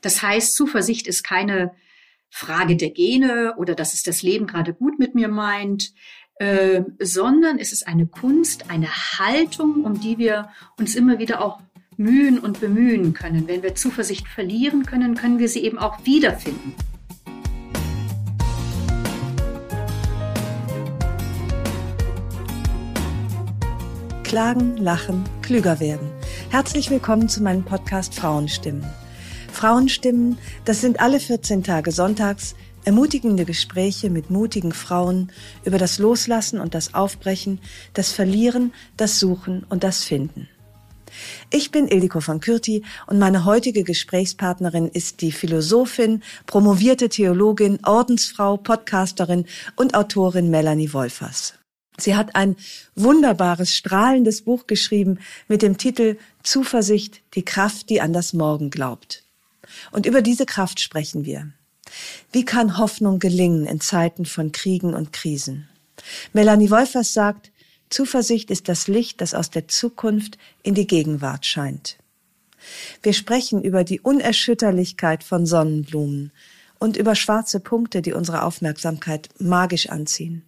Das heißt, Zuversicht ist keine Frage der Gene oder dass es das Leben gerade gut mit mir meint, äh, sondern es ist eine Kunst, eine Haltung, um die wir uns immer wieder auch mühen und bemühen können. Wenn wir Zuversicht verlieren können, können wir sie eben auch wiederfinden. Klagen, lachen, klüger werden. Herzlich willkommen zu meinem Podcast Frauenstimmen. Frauenstimmen, das sind alle 14 Tage sonntags ermutigende Gespräche mit mutigen Frauen über das Loslassen und das Aufbrechen, das Verlieren, das Suchen und das Finden. Ich bin Ildiko von Kürti und meine heutige Gesprächspartnerin ist die Philosophin, promovierte Theologin, Ordensfrau, Podcasterin und Autorin Melanie Wolfers. Sie hat ein wunderbares, strahlendes Buch geschrieben mit dem Titel Zuversicht, die Kraft, die an das Morgen glaubt. Und über diese Kraft sprechen wir. Wie kann Hoffnung gelingen in Zeiten von Kriegen und Krisen? Melanie Wolfers sagt, Zuversicht ist das Licht, das aus der Zukunft in die Gegenwart scheint. Wir sprechen über die Unerschütterlichkeit von Sonnenblumen und über schwarze Punkte, die unsere Aufmerksamkeit magisch anziehen.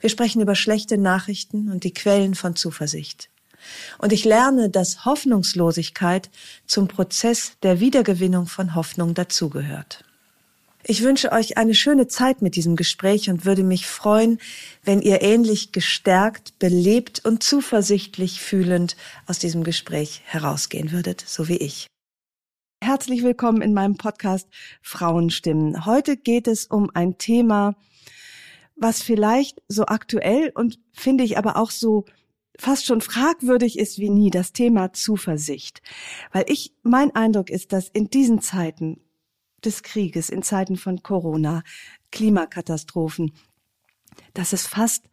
Wir sprechen über schlechte Nachrichten und die Quellen von Zuversicht. Und ich lerne, dass Hoffnungslosigkeit zum Prozess der Wiedergewinnung von Hoffnung dazugehört. Ich wünsche euch eine schöne Zeit mit diesem Gespräch und würde mich freuen, wenn ihr ähnlich gestärkt, belebt und zuversichtlich fühlend aus diesem Gespräch herausgehen würdet, so wie ich. Herzlich willkommen in meinem Podcast Frauenstimmen. Heute geht es um ein Thema, was vielleicht so aktuell und finde ich aber auch so fast schon fragwürdig ist wie nie, das Thema Zuversicht. Weil ich, mein Eindruck ist, dass in diesen Zeiten des Krieges, in Zeiten von Corona, Klimakatastrophen, dass es fast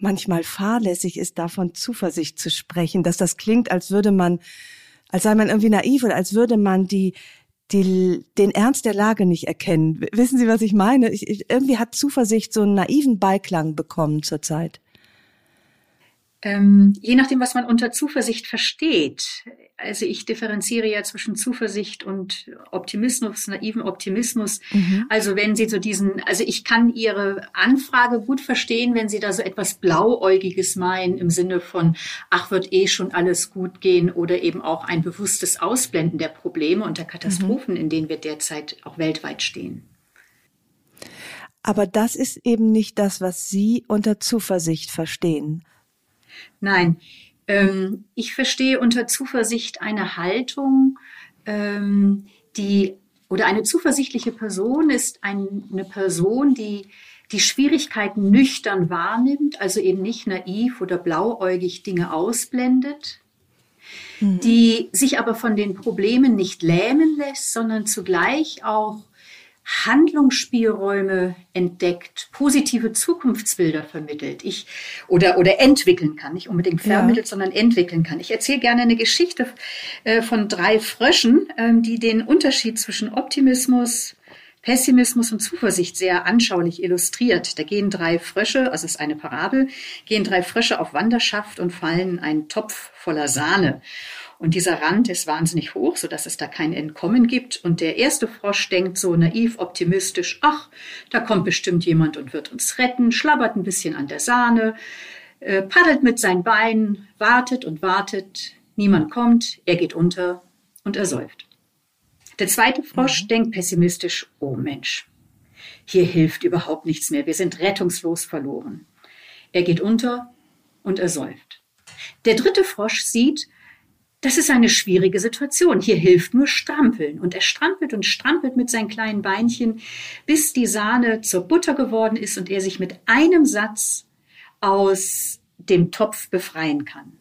manchmal fahrlässig ist, davon Zuversicht zu sprechen, dass das klingt, als würde man, als sei man irgendwie naiv oder als würde man die, die, den Ernst der Lage nicht erkennen. Wissen Sie, was ich meine? Ich, irgendwie hat Zuversicht so einen naiven Beiklang bekommen zurzeit. Ähm, je nachdem, was man unter Zuversicht versteht. Also ich differenziere ja zwischen Zuversicht und Optimismus, naiven Optimismus. Mhm. Also wenn Sie so diesen, also ich kann Ihre Anfrage gut verstehen, wenn Sie da so etwas Blauäugiges meinen im Sinne von, ach, wird eh schon alles gut gehen oder eben auch ein bewusstes Ausblenden der Probleme und der Katastrophen, mhm. in denen wir derzeit auch weltweit stehen. Aber das ist eben nicht das, was Sie unter Zuversicht verstehen. Nein, ähm, ich verstehe unter Zuversicht eine Haltung, ähm, die oder eine zuversichtliche Person ist eine Person, die die Schwierigkeiten nüchtern wahrnimmt, also eben nicht naiv oder blauäugig Dinge ausblendet, mhm. die sich aber von den Problemen nicht lähmen lässt, sondern zugleich auch Handlungsspielräume entdeckt, positive Zukunftsbilder vermittelt, ich oder oder entwickeln kann, nicht unbedingt vermittelt, ja. sondern entwickeln kann. Ich erzähle gerne eine Geschichte äh, von drei Fröschen, ähm, die den Unterschied zwischen Optimismus, Pessimismus und Zuversicht sehr anschaulich illustriert. Da gehen drei Frösche, also es ist eine Parabel, gehen drei Frösche auf Wanderschaft und fallen in einen Topf voller Sahne. Und dieser Rand ist wahnsinnig hoch, sodass es da kein Entkommen gibt. Und der erste Frosch denkt so naiv, optimistisch, ach, da kommt bestimmt jemand und wird uns retten, schlabbert ein bisschen an der Sahne, äh, paddelt mit seinen Beinen, wartet und wartet, niemand kommt, er geht unter und er säuft. Der zweite Frosch mhm. denkt pessimistisch, oh Mensch, hier hilft überhaupt nichts mehr, wir sind rettungslos verloren. Er geht unter und er säuft. Der dritte Frosch sieht, das ist eine schwierige Situation. Hier hilft nur Strampeln. Und er strampelt und strampelt mit seinen kleinen Beinchen, bis die Sahne zur Butter geworden ist und er sich mit einem Satz aus dem Topf befreien kann.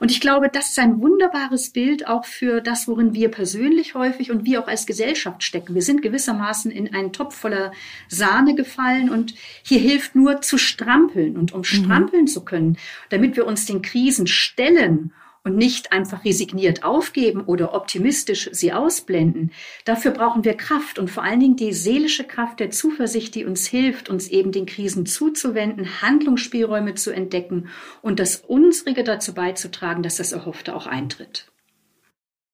Und ich glaube, das ist ein wunderbares Bild auch für das, worin wir persönlich häufig und wir auch als Gesellschaft stecken. Wir sind gewissermaßen in einen Topf voller Sahne gefallen und hier hilft nur zu strampeln. Und um mhm. strampeln mhm. zu können, damit wir uns den Krisen stellen und nicht einfach resigniert aufgeben oder optimistisch sie ausblenden. Dafür brauchen wir Kraft und vor allen Dingen die seelische Kraft der Zuversicht, die uns hilft, uns eben den Krisen zuzuwenden, Handlungsspielräume zu entdecken und das Unsrige dazu beizutragen, dass das Erhoffte auch eintritt.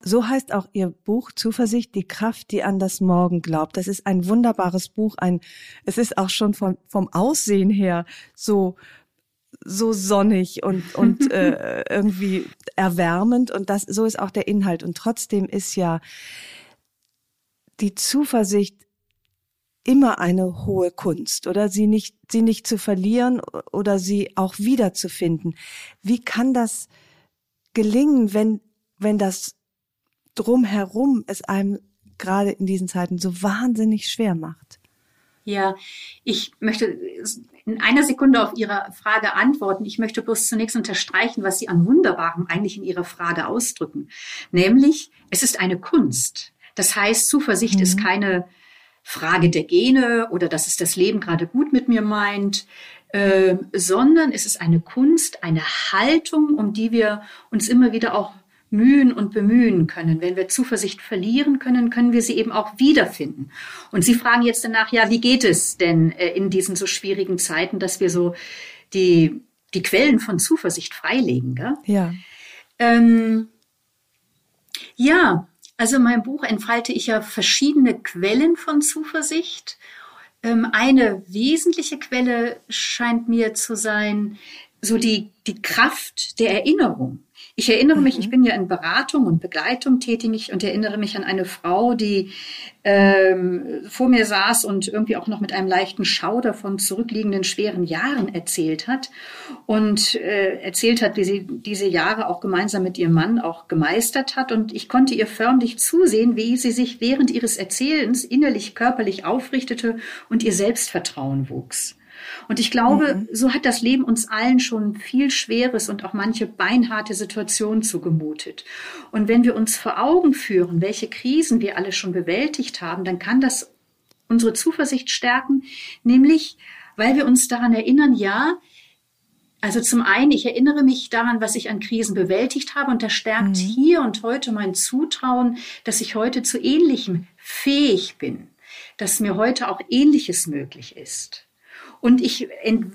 So heißt auch Ihr Buch Zuversicht, die Kraft, die an das Morgen glaubt. Das ist ein wunderbares Buch. Ein, es ist auch schon von, vom Aussehen her so so sonnig und, und äh, irgendwie erwärmend. Und das, so ist auch der Inhalt. Und trotzdem ist ja die Zuversicht immer eine hohe Kunst oder sie nicht, sie nicht zu verlieren oder sie auch wiederzufinden. Wie kann das gelingen, wenn, wenn das drumherum es einem gerade in diesen Zeiten so wahnsinnig schwer macht? Ja, ich möchte in einer Sekunde auf Ihre Frage antworten. Ich möchte bloß zunächst unterstreichen, was Sie an Wunderbarem eigentlich in Ihrer Frage ausdrücken. Nämlich, es ist eine Kunst. Das heißt, Zuversicht mhm. ist keine Frage der Gene oder dass es das Leben gerade gut mit mir meint, äh, sondern es ist eine Kunst, eine Haltung, um die wir uns immer wieder auch mühen und bemühen können. Wenn wir Zuversicht verlieren können, können wir sie eben auch wiederfinden. Und Sie fragen jetzt danach, ja, wie geht es denn äh, in diesen so schwierigen Zeiten, dass wir so die, die Quellen von Zuversicht freilegen? Gell? Ja. Ähm, ja, also in meinem Buch entfalte ich ja verschiedene Quellen von Zuversicht. Ähm, eine wesentliche Quelle scheint mir zu sein, so die, die Kraft der Erinnerung. Ich erinnere mich, mhm. ich bin ja in Beratung und Begleitung tätig und erinnere mich an eine Frau, die ähm, vor mir saß und irgendwie auch noch mit einem leichten Schauder von zurückliegenden schweren Jahren erzählt hat und äh, erzählt hat, wie sie diese Jahre auch gemeinsam mit ihrem Mann auch gemeistert hat. Und ich konnte ihr förmlich zusehen, wie sie sich während ihres Erzählens innerlich, körperlich aufrichtete und ihr Selbstvertrauen wuchs. Und ich glaube, mhm. so hat das Leben uns allen schon viel Schweres und auch manche beinharte Situationen zugemutet. Und wenn wir uns vor Augen führen, welche Krisen wir alle schon bewältigt haben, dann kann das unsere Zuversicht stärken, nämlich weil wir uns daran erinnern, ja, also zum einen, ich erinnere mich daran, was ich an Krisen bewältigt habe und das stärkt mhm. hier und heute mein Zutrauen, dass ich heute zu ähnlichem fähig bin, dass mir heute auch ähnliches möglich ist. Und ich,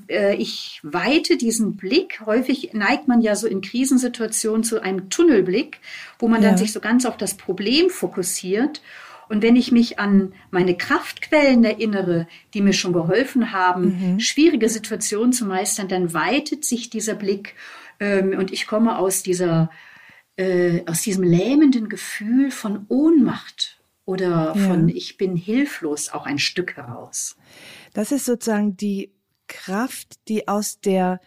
äh, ich weite diesen Blick. Häufig neigt man ja so in Krisensituationen zu einem Tunnelblick, wo man ja. dann sich so ganz auf das Problem fokussiert. Und wenn ich mich an meine Kraftquellen erinnere, die mir schon geholfen haben, mhm. schwierige Situationen zu meistern, dann weitet sich dieser Blick ähm, und ich komme aus dieser, äh, aus diesem lähmenden Gefühl von Ohnmacht oder ja. von ich bin hilflos auch ein Stück heraus. Das ist sozusagen die Kraft, die aus der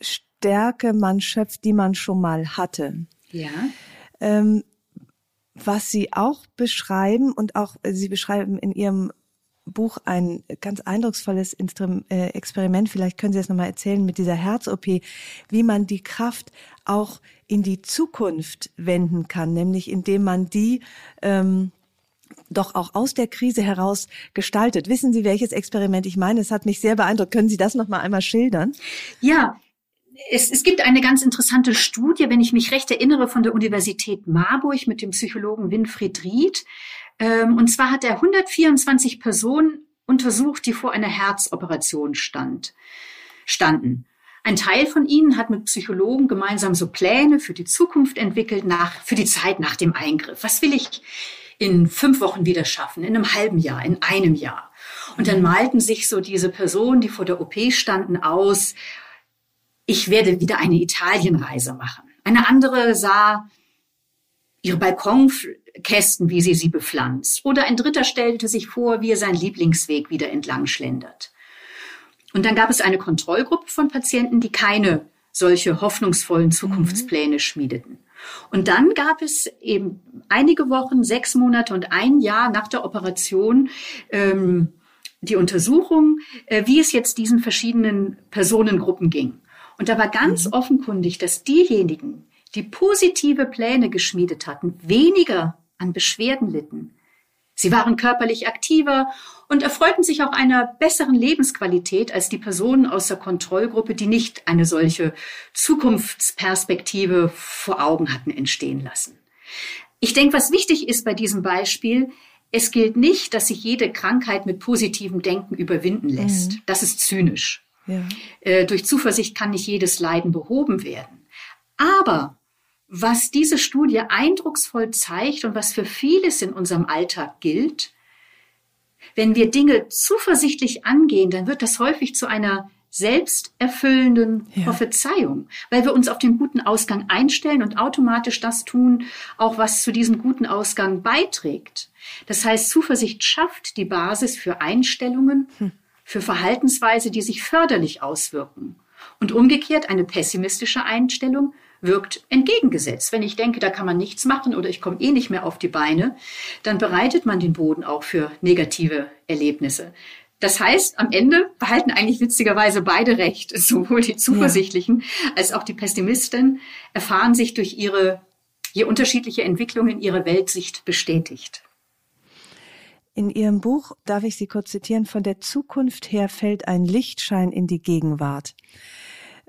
Stärke man schöpft, die man schon mal hatte. Ja. Ähm, was Sie auch beschreiben und auch Sie beschreiben in Ihrem Buch ein ganz eindrucksvolles äh, Experiment. Vielleicht können Sie das nochmal erzählen mit dieser Herz-OP, wie man die Kraft auch in die Zukunft wenden kann, nämlich indem man die ähm, doch auch aus der Krise heraus gestaltet. Wissen Sie, welches Experiment ich meine? Es hat mich sehr beeindruckt. Können Sie das noch mal einmal schildern? Ja, es, es gibt eine ganz interessante Studie, wenn ich mich recht erinnere, von der Universität Marburg mit dem Psychologen Winfried Ried. Ähm, und zwar hat er 124 Personen untersucht, die vor einer Herzoperation stand, standen. Ein Teil von ihnen hat mit Psychologen gemeinsam so Pläne für die Zukunft entwickelt, nach, für die Zeit nach dem Eingriff. Was will ich in fünf Wochen wieder schaffen, in einem halben Jahr, in einem Jahr. Und dann malten sich so diese Personen, die vor der OP standen, aus, ich werde wieder eine Italienreise machen. Eine andere sah ihre Balkonkästen, wie sie sie bepflanzt. Oder ein dritter stellte sich vor, wie er seinen Lieblingsweg wieder entlang schlendert. Und dann gab es eine Kontrollgruppe von Patienten, die keine solche hoffnungsvollen Zukunftspläne schmiedeten. Und dann gab es eben einige Wochen, sechs Monate und ein Jahr nach der Operation ähm, die Untersuchung, äh, wie es jetzt diesen verschiedenen Personengruppen ging. Und da war ganz mhm. offenkundig, dass diejenigen, die positive Pläne geschmiedet hatten, weniger an Beschwerden litten. Sie waren körperlich aktiver und erfreuten sich auch einer besseren Lebensqualität als die Personen aus der Kontrollgruppe, die nicht eine solche Zukunftsperspektive vor Augen hatten entstehen lassen. Ich denke, was wichtig ist bei diesem Beispiel, es gilt nicht, dass sich jede Krankheit mit positivem Denken überwinden lässt. Mhm. Das ist zynisch. Ja. Äh, durch Zuversicht kann nicht jedes Leiden behoben werden. Aber was diese Studie eindrucksvoll zeigt und was für vieles in unserem Alltag gilt, wenn wir Dinge zuversichtlich angehen, dann wird das häufig zu einer selbsterfüllenden ja. Prophezeiung, weil wir uns auf den guten Ausgang einstellen und automatisch das tun, auch was zu diesem guten Ausgang beiträgt. Das heißt, Zuversicht schafft die Basis für Einstellungen, hm. für Verhaltensweise, die sich förderlich auswirken. Und umgekehrt eine pessimistische Einstellung wirkt entgegengesetzt. Wenn ich denke, da kann man nichts machen oder ich komme eh nicht mehr auf die Beine, dann bereitet man den Boden auch für negative Erlebnisse. Das heißt, am Ende behalten eigentlich witzigerweise beide recht. Sowohl die Zuversichtlichen ja. als auch die Pessimisten erfahren sich durch ihre je unterschiedliche Entwicklungen ihre Weltsicht bestätigt. In Ihrem Buch, darf ich Sie kurz zitieren, von der Zukunft her fällt ein Lichtschein in die Gegenwart.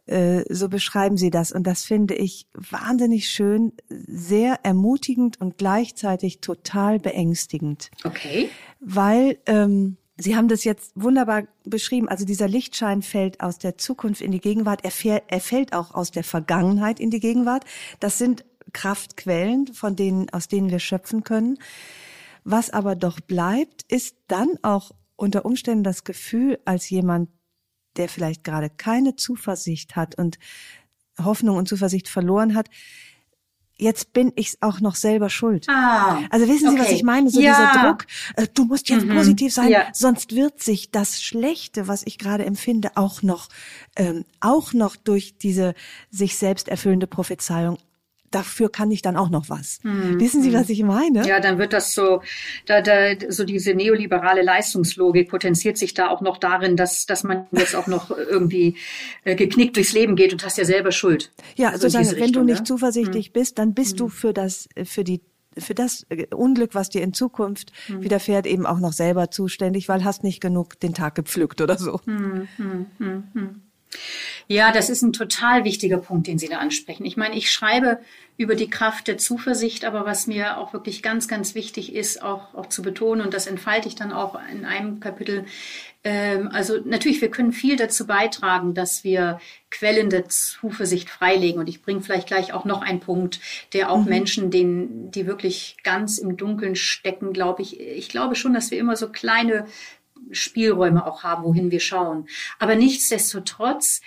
Äh, so beschreiben Sie das. Und das finde ich wahnsinnig schön, sehr ermutigend und gleichzeitig total beängstigend. Okay. Weil ähm, Sie haben das jetzt wunderbar beschrieben. Also dieser Lichtschein fällt aus der Zukunft in die Gegenwart. Er, fäll, er fällt auch aus der Vergangenheit in die Gegenwart. Das sind Kraftquellen, von denen, aus denen wir schöpfen können. Was aber doch bleibt, ist dann auch unter Umständen das Gefühl, als jemand, der vielleicht gerade keine Zuversicht hat und Hoffnung und Zuversicht verloren hat, jetzt bin ich auch noch selber schuld. Ah, also wissen Sie, okay. was ich meine? So ja. dieser Druck, äh, du musst jetzt mhm. positiv sein, ja. sonst wird sich das Schlechte, was ich gerade empfinde, auch noch, ähm, auch noch durch diese sich selbst erfüllende Prophezeiung dafür kann ich dann auch noch was. Hm. Wissen Sie, was ich meine? Ja, dann wird das so, da, da, so diese neoliberale Leistungslogik potenziert sich da auch noch darin, dass, dass man jetzt auch noch irgendwie äh, geknickt durchs Leben geht und hast ja selber Schuld. Ja, also sozusagen, wenn Richtung, du nicht ja? zuversichtlich hm. bist, dann bist hm. du für das, für die für das äh, Unglück, was dir in Zukunft hm. widerfährt, eben auch noch selber zuständig, weil hast nicht genug den Tag gepflückt oder so. Hm, hm, hm, hm. Ja, das ist ein total wichtiger Punkt, den Sie da ansprechen. Ich meine, ich schreibe über die Kraft der Zuversicht, aber was mir auch wirklich ganz, ganz wichtig ist, auch, auch zu betonen, und das entfalte ich dann auch in einem Kapitel, ähm, also natürlich, wir können viel dazu beitragen, dass wir Quellen der Zuversicht freilegen. Und ich bringe vielleicht gleich auch noch einen Punkt, der auch mhm. Menschen, denen, die wirklich ganz im Dunkeln stecken, glaube ich, ich glaube schon, dass wir immer so kleine Spielräume auch haben, wohin wir schauen. Aber nichtsdestotrotz,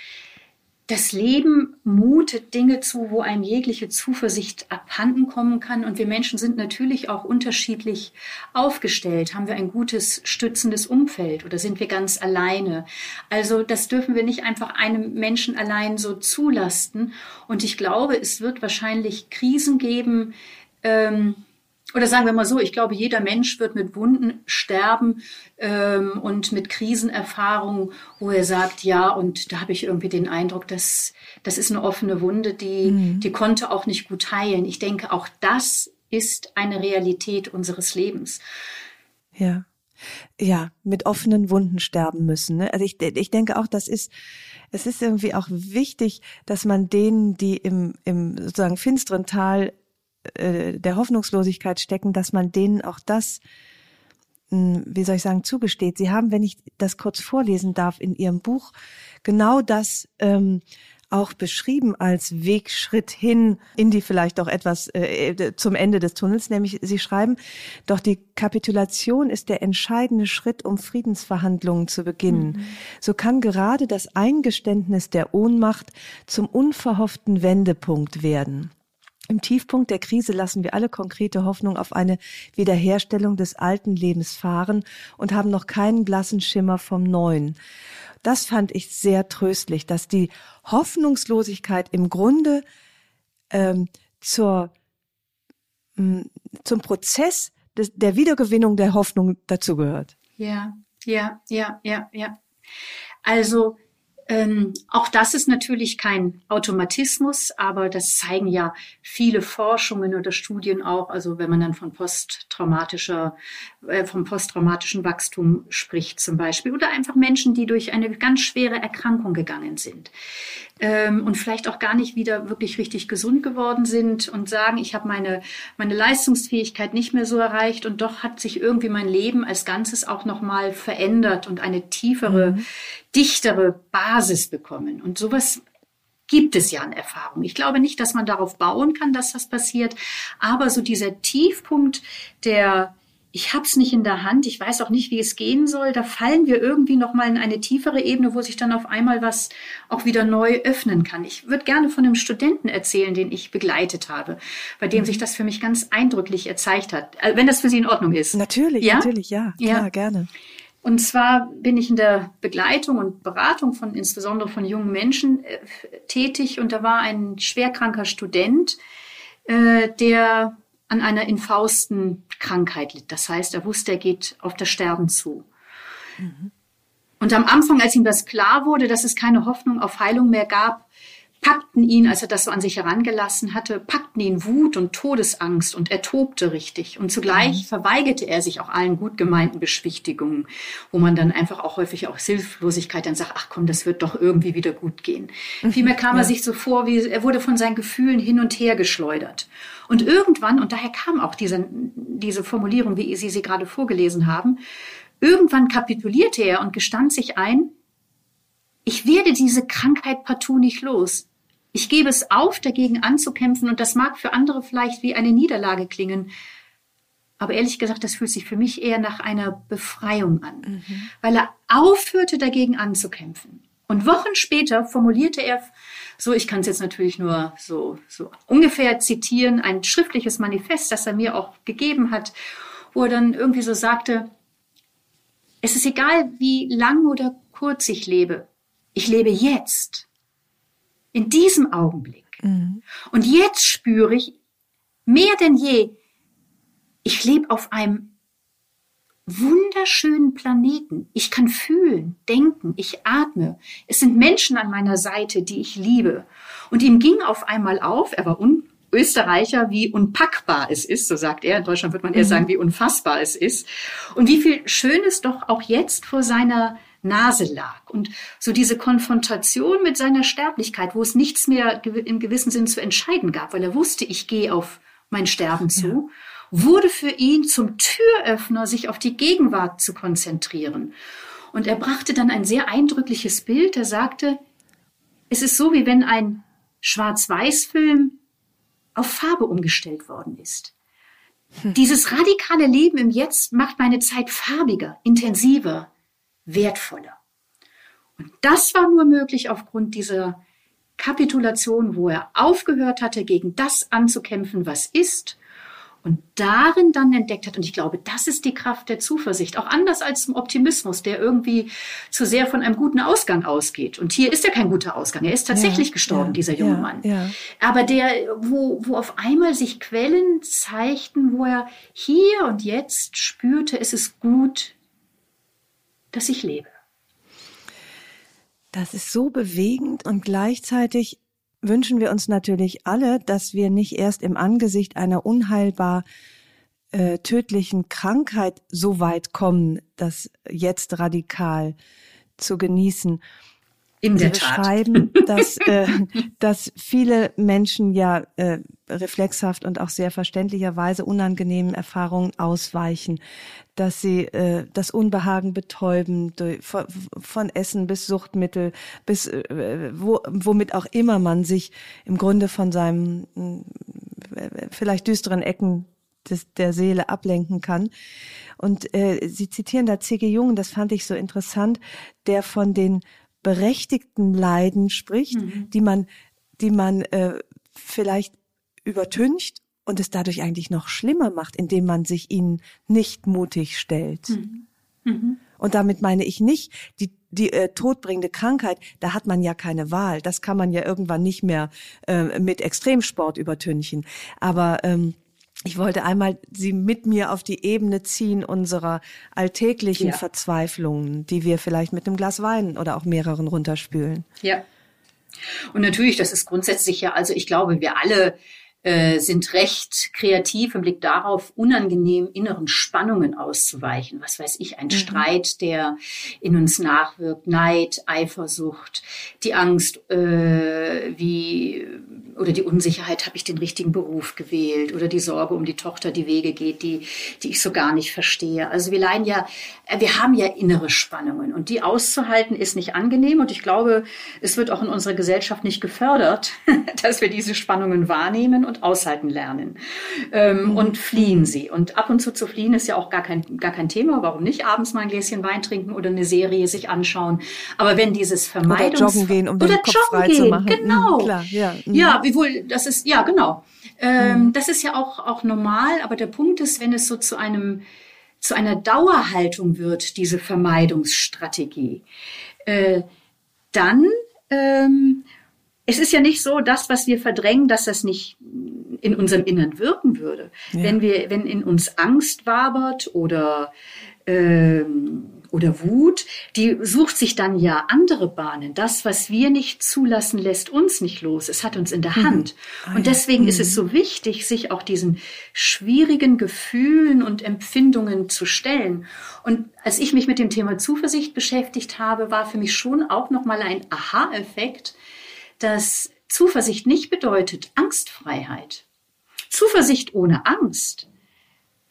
das Leben mutet Dinge zu, wo einem jegliche Zuversicht abhanden kommen kann. Und wir Menschen sind natürlich auch unterschiedlich aufgestellt. Haben wir ein gutes, stützendes Umfeld oder sind wir ganz alleine? Also das dürfen wir nicht einfach einem Menschen allein so zulasten. Und ich glaube, es wird wahrscheinlich Krisen geben, ähm, oder sagen wir mal so, ich glaube, jeder Mensch wird mit Wunden sterben ähm, und mit Krisenerfahrungen, wo er sagt, ja, und da habe ich irgendwie den Eindruck, dass das ist eine offene Wunde, die, mhm. die konnte auch nicht gut heilen. Ich denke, auch das ist eine Realität unseres Lebens. Ja. Ja, mit offenen Wunden sterben müssen. Ne? Also ich, ich denke auch, das ist, es ist irgendwie auch wichtig, dass man denen, die im, im sozusagen finsteren Tal äh, der Hoffnungslosigkeit stecken, dass man denen auch das, hm, wie soll ich sagen, zugesteht. Sie haben, wenn ich das kurz vorlesen darf, in Ihrem Buch genau das ähm, auch beschrieben als Wegschritt hin in die vielleicht auch etwas äh, äh, zum Ende des Tunnels, nämlich Sie schreiben, doch die Kapitulation ist der entscheidende Schritt, um Friedensverhandlungen zu beginnen. Mhm. So kann gerade das Eingeständnis der Ohnmacht zum unverhofften Wendepunkt werden. Im Tiefpunkt der Krise lassen wir alle konkrete Hoffnung auf eine Wiederherstellung des alten Lebens fahren und haben noch keinen blassen Schimmer vom neuen. Das fand ich sehr tröstlich, dass die Hoffnungslosigkeit im Grunde ähm, zur, mh, zum Prozess des, der Wiedergewinnung der Hoffnung dazugehört. Ja, ja, ja, ja, ja. Also Ähm, auch das ist natürlich kein Automatismus, aber das zeigen ja viele Forschungen oder Studien auch. Also wenn man dann von posttraumatischer, vom posttraumatischen Wachstum spricht zum Beispiel oder einfach Menschen, die durch eine ganz schwere Erkrankung gegangen sind ähm, und vielleicht auch gar nicht wieder wirklich richtig gesund geworden sind und sagen, ich habe meine meine Leistungsfähigkeit nicht mehr so erreicht und doch hat sich irgendwie mein Leben als Ganzes auch noch mal verändert und eine tiefere mhm dichtere Basis bekommen. Und sowas gibt es ja an Erfahrung. Ich glaube nicht, dass man darauf bauen kann, dass das passiert, aber so dieser Tiefpunkt der ich hab's nicht in der Hand, ich weiß auch nicht, wie es gehen soll, da fallen wir irgendwie noch mal in eine tiefere Ebene, wo sich dann auf einmal was auch wieder neu öffnen kann. Ich würde gerne von einem Studenten erzählen, den ich begleitet habe, bei dem mhm. sich das für mich ganz eindrücklich erzeigt hat, äh, wenn das für Sie in Ordnung ist. Natürlich, ja? natürlich, ja, klar, ja. gerne. Und zwar bin ich in der Begleitung und Beratung von insbesondere von jungen Menschen äh, tätig und da war ein schwerkranker Student, äh, der an einer infausten Krankheit litt. Das heißt, er wusste, er geht auf das Sterben zu. Mhm. Und am Anfang, als ihm das klar wurde, dass es keine Hoffnung auf Heilung mehr gab, packten ihn, als er das so an sich herangelassen hatte, packten ihn Wut und Todesangst und er tobte richtig. Und zugleich mhm. verweigerte er sich auch allen gut gemeinten Beschwichtigungen, wo man dann einfach auch häufig auch Hilflosigkeit dann sagt, ach komm, das wird doch irgendwie wieder gut gehen. Mhm. Vielmehr kam ja. er sich so vor, wie er wurde von seinen Gefühlen hin und her geschleudert. Und irgendwann, und daher kam auch diese, diese Formulierung, wie Sie sie gerade vorgelesen haben, irgendwann kapitulierte er und gestand sich ein, ich werde diese Krankheit partout nicht los. Ich gebe es auf, dagegen anzukämpfen und das mag für andere vielleicht wie eine Niederlage klingen. Aber ehrlich gesagt, das fühlt sich für mich eher nach einer Befreiung an, mhm. weil er aufhörte, dagegen anzukämpfen. Und Wochen später formulierte er, so, ich kann es jetzt natürlich nur so, so ungefähr zitieren, ein schriftliches Manifest, das er mir auch gegeben hat, wo er dann irgendwie so sagte, es ist egal, wie lang oder kurz ich lebe. Ich lebe jetzt in diesem Augenblick. Mhm. Und jetzt spüre ich mehr denn je, ich lebe auf einem wunderschönen Planeten. Ich kann fühlen, denken, ich atme. Es sind Menschen an meiner Seite, die ich liebe. Und ihm ging auf einmal auf, er war un Österreicher, wie unpackbar es ist, so sagt er. In Deutschland wird man eher mhm. sagen, wie unfassbar es ist. Und wie viel Schönes doch auch jetzt vor seiner Nase lag. Und so diese Konfrontation mit seiner Sterblichkeit, wo es nichts mehr im gewissen Sinn zu entscheiden gab, weil er wusste, ich gehe auf mein Sterben zu, ja. wurde für ihn zum Türöffner, sich auf die Gegenwart zu konzentrieren. Und er brachte dann ein sehr eindrückliches Bild. Er sagte, es ist so, wie wenn ein Schwarz-Weiß-Film auf Farbe umgestellt worden ist. Hm. Dieses radikale Leben im Jetzt macht meine Zeit farbiger, intensiver, wertvoller. Und das war nur möglich aufgrund dieser Kapitulation, wo er aufgehört hatte, gegen das anzukämpfen, was ist, und darin dann entdeckt hat, und ich glaube, das ist die Kraft der Zuversicht, auch anders als zum Optimismus, der irgendwie zu sehr von einem guten Ausgang ausgeht. Und hier ist ja kein guter Ausgang, er ist tatsächlich ja, gestorben, ja, dieser junge ja, Mann. Aber der, wo, wo auf einmal sich Quellen zeigten, wo er hier und jetzt spürte, es ist gut, dass ich lebe. Das ist so bewegend und gleichzeitig wünschen wir uns natürlich alle, dass wir nicht erst im Angesicht einer unheilbar äh, tödlichen Krankheit so weit kommen, das jetzt radikal zu genießen. In Sie der beschreiben, Tat. dass, äh, dass viele Menschen ja äh, reflexhaft und auch sehr verständlicherweise unangenehmen Erfahrungen ausweichen, dass sie äh, das Unbehagen betäuben, durch, von, von Essen bis Suchtmittel, bis äh, wo, womit auch immer man sich im Grunde von seinem äh, vielleicht düsteren Ecken des, der Seele ablenken kann. Und äh, Sie zitieren da C.G. Jung, das fand ich so interessant, der von den berechtigten Leiden spricht, mhm. die man, die man äh, vielleicht übertüncht und es dadurch eigentlich noch schlimmer macht, indem man sich ihnen nicht mutig stellt. Mhm. Mhm. Und damit meine ich nicht die die äh, todbringende Krankheit, da hat man ja keine Wahl. Das kann man ja irgendwann nicht mehr äh, mit Extremsport übertünchen. Aber ähm, ich wollte einmal sie mit mir auf die Ebene ziehen unserer alltäglichen ja. Verzweiflungen, die wir vielleicht mit einem Glas Wein oder auch mehreren runterspülen. Ja. Und natürlich, das ist grundsätzlich ja, also ich glaube, wir alle äh, sind recht kreativ im Blick darauf, unangenehm inneren Spannungen auszuweichen. Was weiß ich, ein mhm. Streit, der in uns nachwirkt, Neid, Eifersucht, die Angst, äh, wie oder die Unsicherheit, habe ich den richtigen Beruf gewählt oder die Sorge um die Tochter, die Wege geht, die, die ich so gar nicht verstehe. Also wir leiden ja, äh, wir haben ja innere Spannungen und die auszuhalten ist nicht angenehm und ich glaube, es wird auch in unserer Gesellschaft nicht gefördert, dass wir diese Spannungen wahrnehmen und aushalten lernen ähm, mhm. und fliehen sie. Und ab und zu zu fliehen ist ja auch gar kein, gar kein Thema. Warum nicht abends mal ein Gläschen Wein trinken oder eine Serie sich anschauen? Aber wenn dieses Vermeidungs... Oder joggen gehen, um den Kopf frei gehen, zu machen. Genau. Mhm, klar, ja. Mhm. ja, wiewohl, das ist, ja, genau. Ähm, mhm. Das ist ja auch, auch normal. Aber der Punkt ist, wenn es so zu einem zu einer Dauerhaltung wird, diese Vermeidungsstrategie, äh, dann ähm, es ist ja nicht so, das, was wir verdrängen, dass das nicht in unserem Innern wirken würde. Ja. Wenn wir, wenn in uns Angst wabert oder ähm, oder Wut, die sucht sich dann ja andere Bahnen. Das, was wir nicht zulassen, lässt uns nicht los. Es hat uns in der mhm. Hand. Mhm. und deswegen ja. ist es mhm. so wichtig, sich auch diesen schwierigen Gefühlen und Empfindungen zu stellen. Und als ich mich mit dem Thema Zuversicht beschäftigt habe, war für mich schon auch nochmal ein Aha-Effekt, dass Zuversicht nicht bedeutet Angstfreiheit. Zuversicht ohne Angst.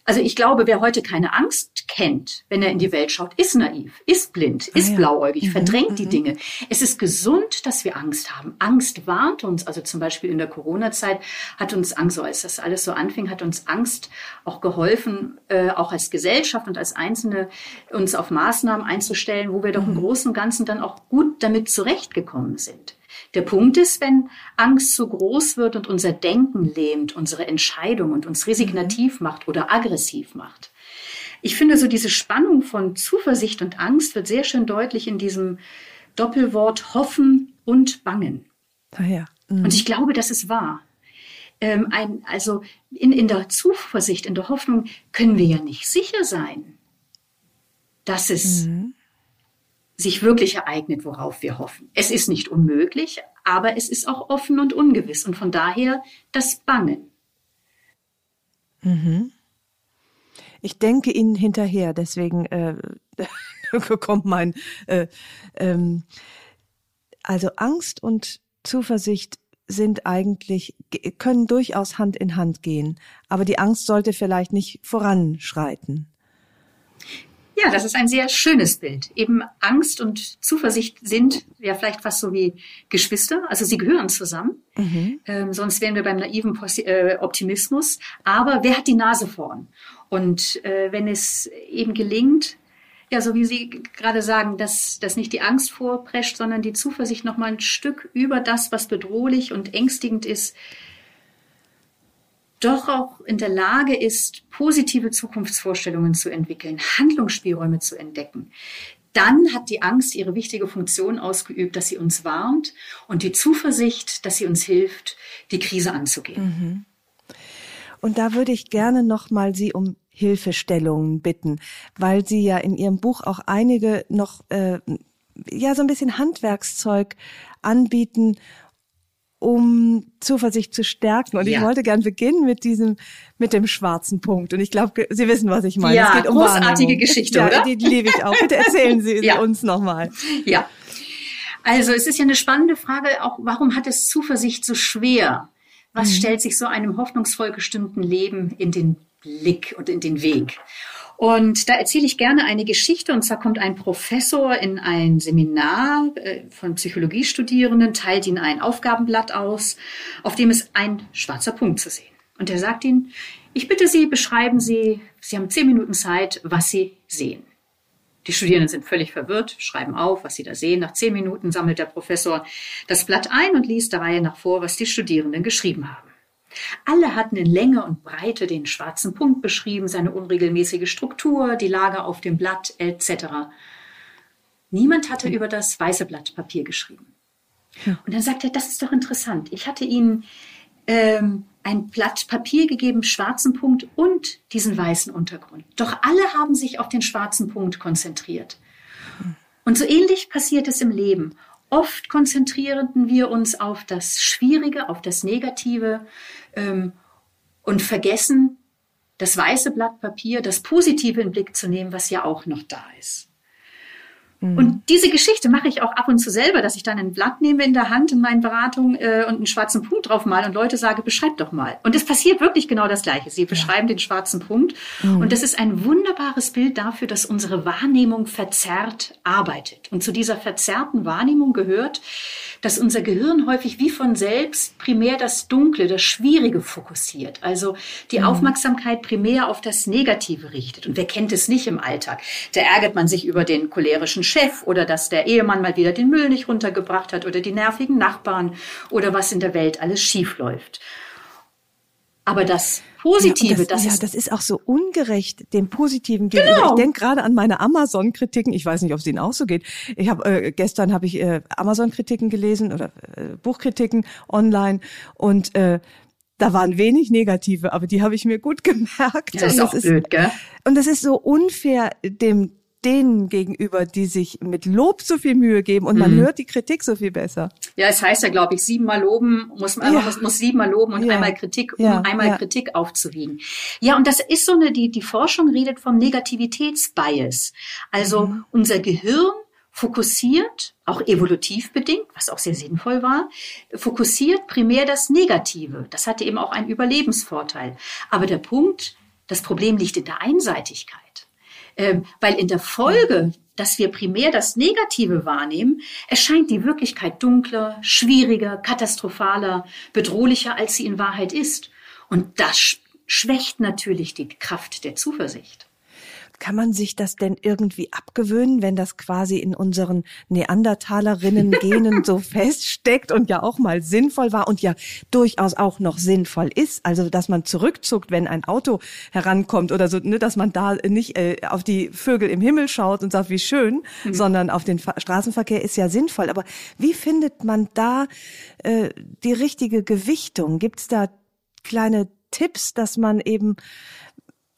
Also ich glaube, wer heute keine Angst kennt, wenn er in die Welt schaut, ist naiv, ist blind, ist ah, ja. blauäugig, mhm, verdrängt die mhm. Dinge. Es ist gesund, dass wir Angst haben. Angst warnt uns. Also zum Beispiel in der Corona-Zeit hat uns Angst, so als das alles so anfing, hat uns Angst auch geholfen, äh, auch als Gesellschaft und als Einzelne uns auf Maßnahmen einzustellen, wo wir doch im mhm. Großen und Ganzen dann auch gut damit zurechtgekommen sind. Der Punkt ist, wenn Angst zu groß wird und unser Denken lähmt, unsere Entscheidung und uns resignativ mhm. macht oder aggressiv macht. Ich finde so diese Spannung von Zuversicht und Angst wird sehr schön deutlich in diesem Doppelwort hoffen und bangen. Ah ja. mhm. Und ich glaube, das ist wahr. Ähm, ein, also in, in der Zuversicht, in der Hoffnung können wir ja nicht sicher sein, dass es mhm sich wirklich ereignet, worauf wir hoffen. Es ist nicht unmöglich, aber es ist auch offen und ungewiss und von daher das Bangen. Mhm. Ich denke Ihnen hinterher, deswegen äh, kommt mein. Äh, ähm, also Angst und Zuversicht sind eigentlich, können durchaus Hand in Hand gehen, aber die Angst sollte vielleicht nicht voranschreiten. Ja, das ist ein sehr schönes Bild. Eben Angst und Zuversicht sind ja vielleicht fast so wie Geschwister, also sie gehören zusammen. Mhm. Ähm, sonst wären wir beim naiven äh, Optimismus. Aber wer hat die Nase vorn? Und äh, wenn es eben gelingt, ja, so wie Sie gerade sagen, dass, dass nicht die Angst vorprescht, sondern die Zuversicht noch mal ein Stück über das, was bedrohlich und ängstigend ist, doch auch in der Lage ist, positive Zukunftsvorstellungen zu entwickeln, Handlungsspielräume zu entdecken, dann hat die Angst ihre wichtige Funktion ausgeübt, dass sie uns warnt und die Zuversicht, dass sie uns hilft, die Krise anzugehen. Mhm. Und da würde ich gerne noch mal Sie um Hilfestellungen bitten, weil Sie ja in Ihrem Buch auch einige noch äh, ja so ein bisschen Handwerkszeug anbieten, um Zuversicht zu stärken. Und ja. ich wollte gern beginnen mit diesem, mit dem schwarzen Punkt. Und ich glaube, Sie wissen, was ich meine. Ja, es geht um großartige Wahrnehmung. Geschichte, ja, oder? Die, liebe ich auch. Bitte erzählen Sie ja. uns nochmal. Ja. Also es ist ja eine spannende Frage, auch warum hat es Zuversicht so schwer? Was mhm. stellt sich so einem hoffnungsvoll gestimmten Leben in den Blick und in den Weg? Und da erzähle ich gerne eine Geschichte. Und zwar kommt ein Professor in ein Seminar äh, von Psychologiestudierenden, teilt ihnen ein Aufgabenblatt aus, auf dem ist ein schwarzer Punkt zu sehen. Und er sagt ihnen, ich bitte Sie, beschreiben Sie, Sie haben zehn Minuten Zeit, was Sie sehen. Die Studierenden sind völlig verwirrt, schreiben auf, was sie da sehen. Nach zehn Minuten sammelt der Professor das Blatt ein und liest der Reihe nach vor, was die Studierenden geschrieben haben. Alle hatten in Länge und Breite den schwarzen Punkt beschrieben, seine unregelmäßige Struktur, die Lage auf dem Blatt etc. Niemand hatte über das weiße Blatt Papier geschrieben. Und dann sagt er, das ist doch interessant. Ich hatte Ihnen ähm, ein Blatt Papier gegeben, schwarzen Punkt und diesen weißen Untergrund. Doch alle haben sich auf den schwarzen Punkt konzentriert. Und so ähnlich passiert es im Leben. Oft konzentrieren wir uns auf das Schwierige, auf das Negative ähm, und vergessen, das weiße Blatt Papier, das Positive in Blick zu nehmen, was ja auch noch da ist. Mhm. Und diese Geschichte mache ich auch ab und zu selber, dass ich dann ein Blatt nehme in der Hand in meinen Beratungen äh, und einen schwarzen Punkt drauf male und Leute sage, beschreib doch mal. Und es passiert wirklich genau das Gleiche. Sie beschreiben ja. den schwarzen Punkt. Mhm. Und das ist ein wunderbares Bild dafür, dass unsere Wahrnehmung verzerrt arbeitet. Und zu dieser verzerrten Wahrnehmung gehört, dass unser Gehirn häufig wie von selbst primär das Dunkle, das Schwierige fokussiert. Also die mhm. Aufmerksamkeit primär auf das Negative richtet. Und wer kennt es nicht im Alltag? Da ärgert man sich über den cholerischen Chef oder dass der Ehemann mal wieder den Müll nicht runtergebracht hat oder die nervigen Nachbarn oder was in der Welt alles schief läuft. Aber das Positive, ja, das, das, ja, ist, das ist auch so ungerecht dem Positiven gegenüber. Genau. Ich denke gerade an meine Amazon-Kritiken. Ich weiß nicht, ob es Ihnen auch so geht. Ich habe äh, gestern habe ich äh, Amazon-Kritiken gelesen oder äh, Buchkritiken online und äh, da waren wenig negative, aber die habe ich mir gut gemerkt. Ja, das ist auch blöd, gell? Und das ist so unfair dem denen gegenüber, die sich mit Lob so viel Mühe geben und man mhm. hört die Kritik so viel besser. Ja, es heißt ja, glaube ich, siebenmal loben, muss man ja. muss, muss siebenmal loben und ja. einmal Kritik, um ja. einmal Kritik aufzuwiegen. Ja, und das ist so eine, die, die Forschung redet vom Negativitätsbias. Also mhm. unser Gehirn fokussiert, auch evolutiv bedingt, was auch sehr sinnvoll war, fokussiert primär das Negative. Das hatte eben auch einen Überlebensvorteil. Aber der Punkt, das Problem liegt in der Einseitigkeit. Ähm, weil in der Folge, dass wir primär das Negative wahrnehmen, erscheint die Wirklichkeit dunkler, schwieriger, katastrophaler, bedrohlicher, als sie in Wahrheit ist. Und das schwächt natürlich die Kraft der Zuversicht. Kann man sich das denn irgendwie abgewöhnen, wenn das quasi in unseren Neandertalerinnen-Genen so feststeckt und ja auch mal sinnvoll war und ja durchaus auch noch sinnvoll ist? Also, dass man zurückzuckt, wenn ein Auto herankommt oder so, ne, dass man da nicht äh, auf die Vögel im Himmel schaut und sagt, wie schön, mhm. sondern auf den Fa Straßenverkehr ist ja sinnvoll. Aber wie findet man da äh, die richtige Gewichtung? Gibt es da kleine Tipps, dass man eben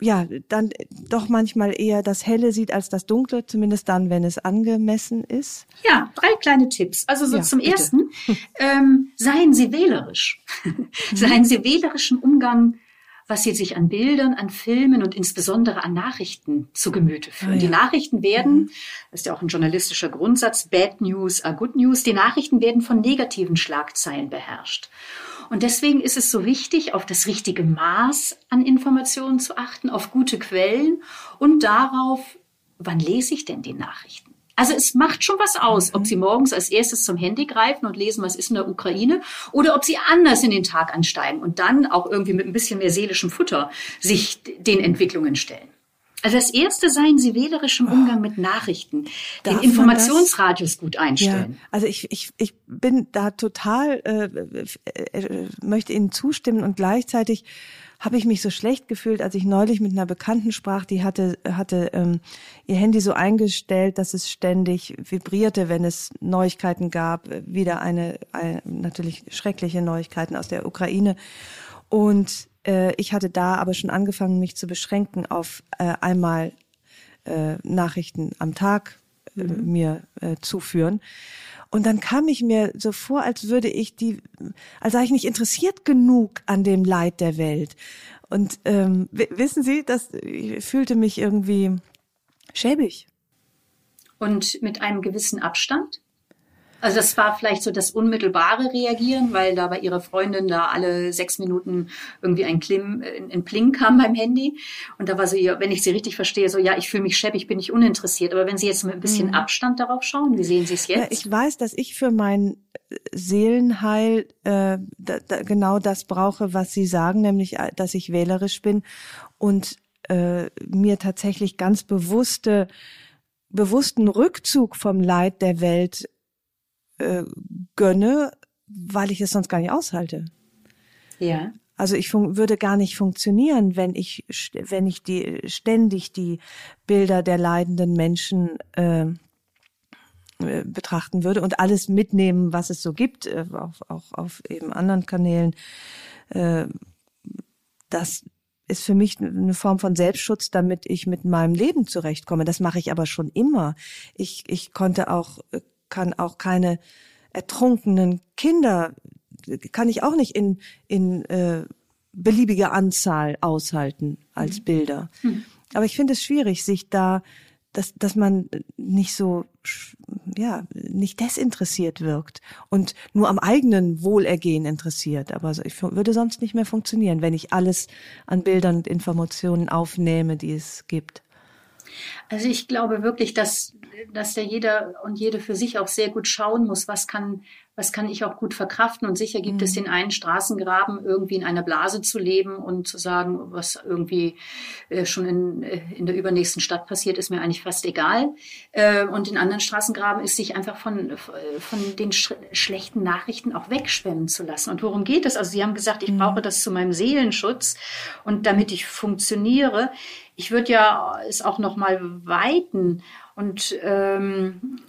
ja, dann doch manchmal eher das Helle sieht als das Dunkle, zumindest dann, wenn es angemessen ist? Ja, drei kleine Tipps. Also so ja, zum bitte. ersten, ähm, seien Sie wählerisch. Mhm. seien Sie wählerisch im Umgang, was Sie sich an Bildern, an Filmen und insbesondere an Nachrichten zu Gemüte führen. Ah, ja. Die Nachrichten werden, mhm. das ist ja auch ein journalistischer Grundsatz, Bad News are Good News, die Nachrichten werden von negativen Schlagzeilen beherrscht. Und deswegen ist es so wichtig, auf das richtige Maß an Informationen zu achten, auf gute Quellen und darauf, wann lese ich denn die Nachrichten? Also es macht schon was aus, ob Sie morgens als erstes zum Handy greifen und lesen, was ist in der Ukraine, oder ob Sie anders in den Tag ansteigen und dann auch irgendwie mit ein bisschen mehr seelischem Futter sich den Entwicklungen stellen. Also das erste seien Sie wählerisch im Umgang mit Nachrichten, Darf den Informationsradius gut einstellen. Ja, also ich, ich, ich bin da total, äh, äh, äh, möchte Ihnen zustimmen und gleichzeitig habe ich mich so schlecht gefühlt, als ich neulich mit einer Bekannten sprach, die hatte, hatte ähm, ihr Handy so eingestellt, dass es ständig vibrierte, wenn es Neuigkeiten gab, wieder eine, eine natürlich schreckliche Neuigkeiten aus der Ukraine. Und äh, ich hatte da aber schon angefangen, mich zu beschränken auf äh, einmal äh, Nachrichten am Tag äh, mhm. mir äh, zuführen. Und dann kam ich mir so vor, als würde ich die, als sei ich nicht interessiert genug an dem Leid der Welt. Und ähm, wissen Sie, das ich fühlte mich irgendwie schäbig. Und mit einem gewissen Abstand? Also das war vielleicht so das unmittelbare Reagieren, weil da bei ihrer Freundin da alle sechs Minuten irgendwie ein, Klim, ein Pling kam beim Handy. Und da war so, wenn ich sie richtig verstehe, so, ja, ich fühle mich scheppig, bin ich uninteressiert. Aber wenn Sie jetzt mit ein bisschen mhm. Abstand darauf schauen, wie sehen Sie es jetzt? Ja, ich weiß, dass ich für mein Seelenheil äh, da, da genau das brauche, was Sie sagen, nämlich, äh, dass ich wählerisch bin und äh, mir tatsächlich ganz bewusste bewussten Rückzug vom Leid der Welt äh, gönne, weil ich es sonst gar nicht aushalte. Ja. Also ich würde gar nicht funktionieren, wenn ich wenn ich die ständig die Bilder der leidenden Menschen äh, äh, betrachten würde und alles mitnehmen, was es so gibt, äh, auch, auch auf eben anderen Kanälen, äh, das ist für mich eine Form von Selbstschutz, damit ich mit meinem Leben zurechtkomme. Das mache ich aber schon immer. Ich, ich konnte auch, kann auch keine ertrunkenen Kinder, kann ich auch nicht in, in äh, beliebiger Anzahl aushalten als mhm. Bilder. Mhm. Aber ich finde es schwierig, sich da dass, dass man nicht so, ja, nicht desinteressiert wirkt und nur am eigenen Wohlergehen interessiert. Aber ich würde sonst nicht mehr funktionieren, wenn ich alles an Bildern und Informationen aufnehme, die es gibt. Also ich glaube wirklich, dass, dass der jeder und jede für sich auch sehr gut schauen muss, was kann, was kann ich auch gut verkraften. Und sicher gibt mhm. es den einen Straßengraben, irgendwie in einer Blase zu leben und zu sagen, was irgendwie äh, schon in, äh, in der übernächsten Stadt passiert, ist mir eigentlich fast egal. Äh, und den anderen Straßengraben ist sich einfach von, äh, von den sch schlechten Nachrichten auch wegschwemmen zu lassen. Und worum geht es? Also Sie haben gesagt, ich mhm. brauche das zu meinem Seelenschutz und damit ich funktioniere. Ich würde ja es auch noch mal weiten und ähm,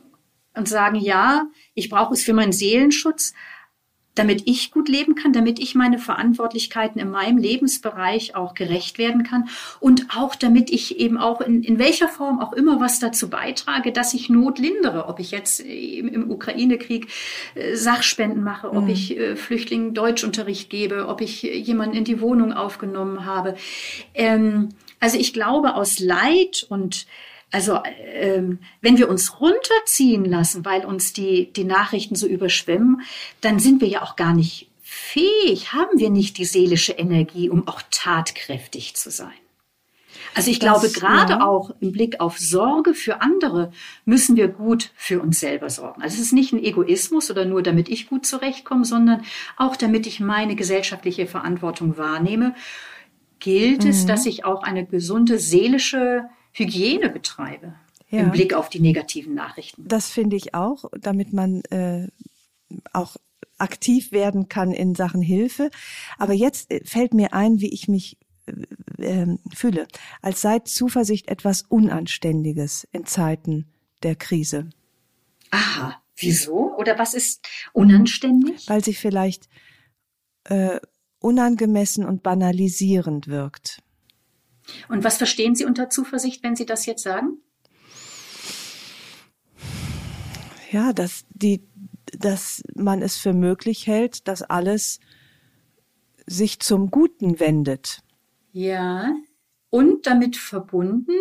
und sagen, ja, ich brauche es für meinen Seelenschutz, damit ich gut leben kann, damit ich meine Verantwortlichkeiten in meinem Lebensbereich auch gerecht werden kann und auch damit ich eben auch in, in welcher Form auch immer was dazu beitrage, dass ich Not lindere, ob ich jetzt im, im Ukraine-Krieg äh, Sachspenden mache, ob mhm. ich äh, Flüchtlingen Deutschunterricht gebe, ob ich jemanden in die Wohnung aufgenommen habe. Ähm, also ich glaube, aus Leid und also ähm, wenn wir uns runterziehen lassen, weil uns die, die Nachrichten so überschwemmen, dann sind wir ja auch gar nicht fähig, haben wir nicht die seelische Energie, um auch tatkräftig zu sein. Also ich das, glaube, gerade ja. auch im Blick auf Sorge für andere müssen wir gut für uns selber sorgen. Also es ist nicht ein Egoismus oder nur damit ich gut zurechtkomme, sondern auch damit ich meine gesellschaftliche Verantwortung wahrnehme, gilt mhm. es, dass ich auch eine gesunde seelische Hygiene betreibe ja. im Blick auf die negativen Nachrichten. Das finde ich auch, damit man äh, auch aktiv werden kann in Sachen Hilfe. Aber jetzt äh, fällt mir ein, wie ich mich äh, ähm, fühle, als sei Zuversicht etwas Unanständiges in Zeiten der Krise. Aha, wieso? Oder was ist unanständig? Weil sie vielleicht äh, unangemessen und banalisierend wirkt. Und was verstehen Sie unter Zuversicht, wenn Sie das jetzt sagen? Ja, dass die, dass man es für möglich hält, dass alles sich zum Guten wendet. Ja, und damit verbunden,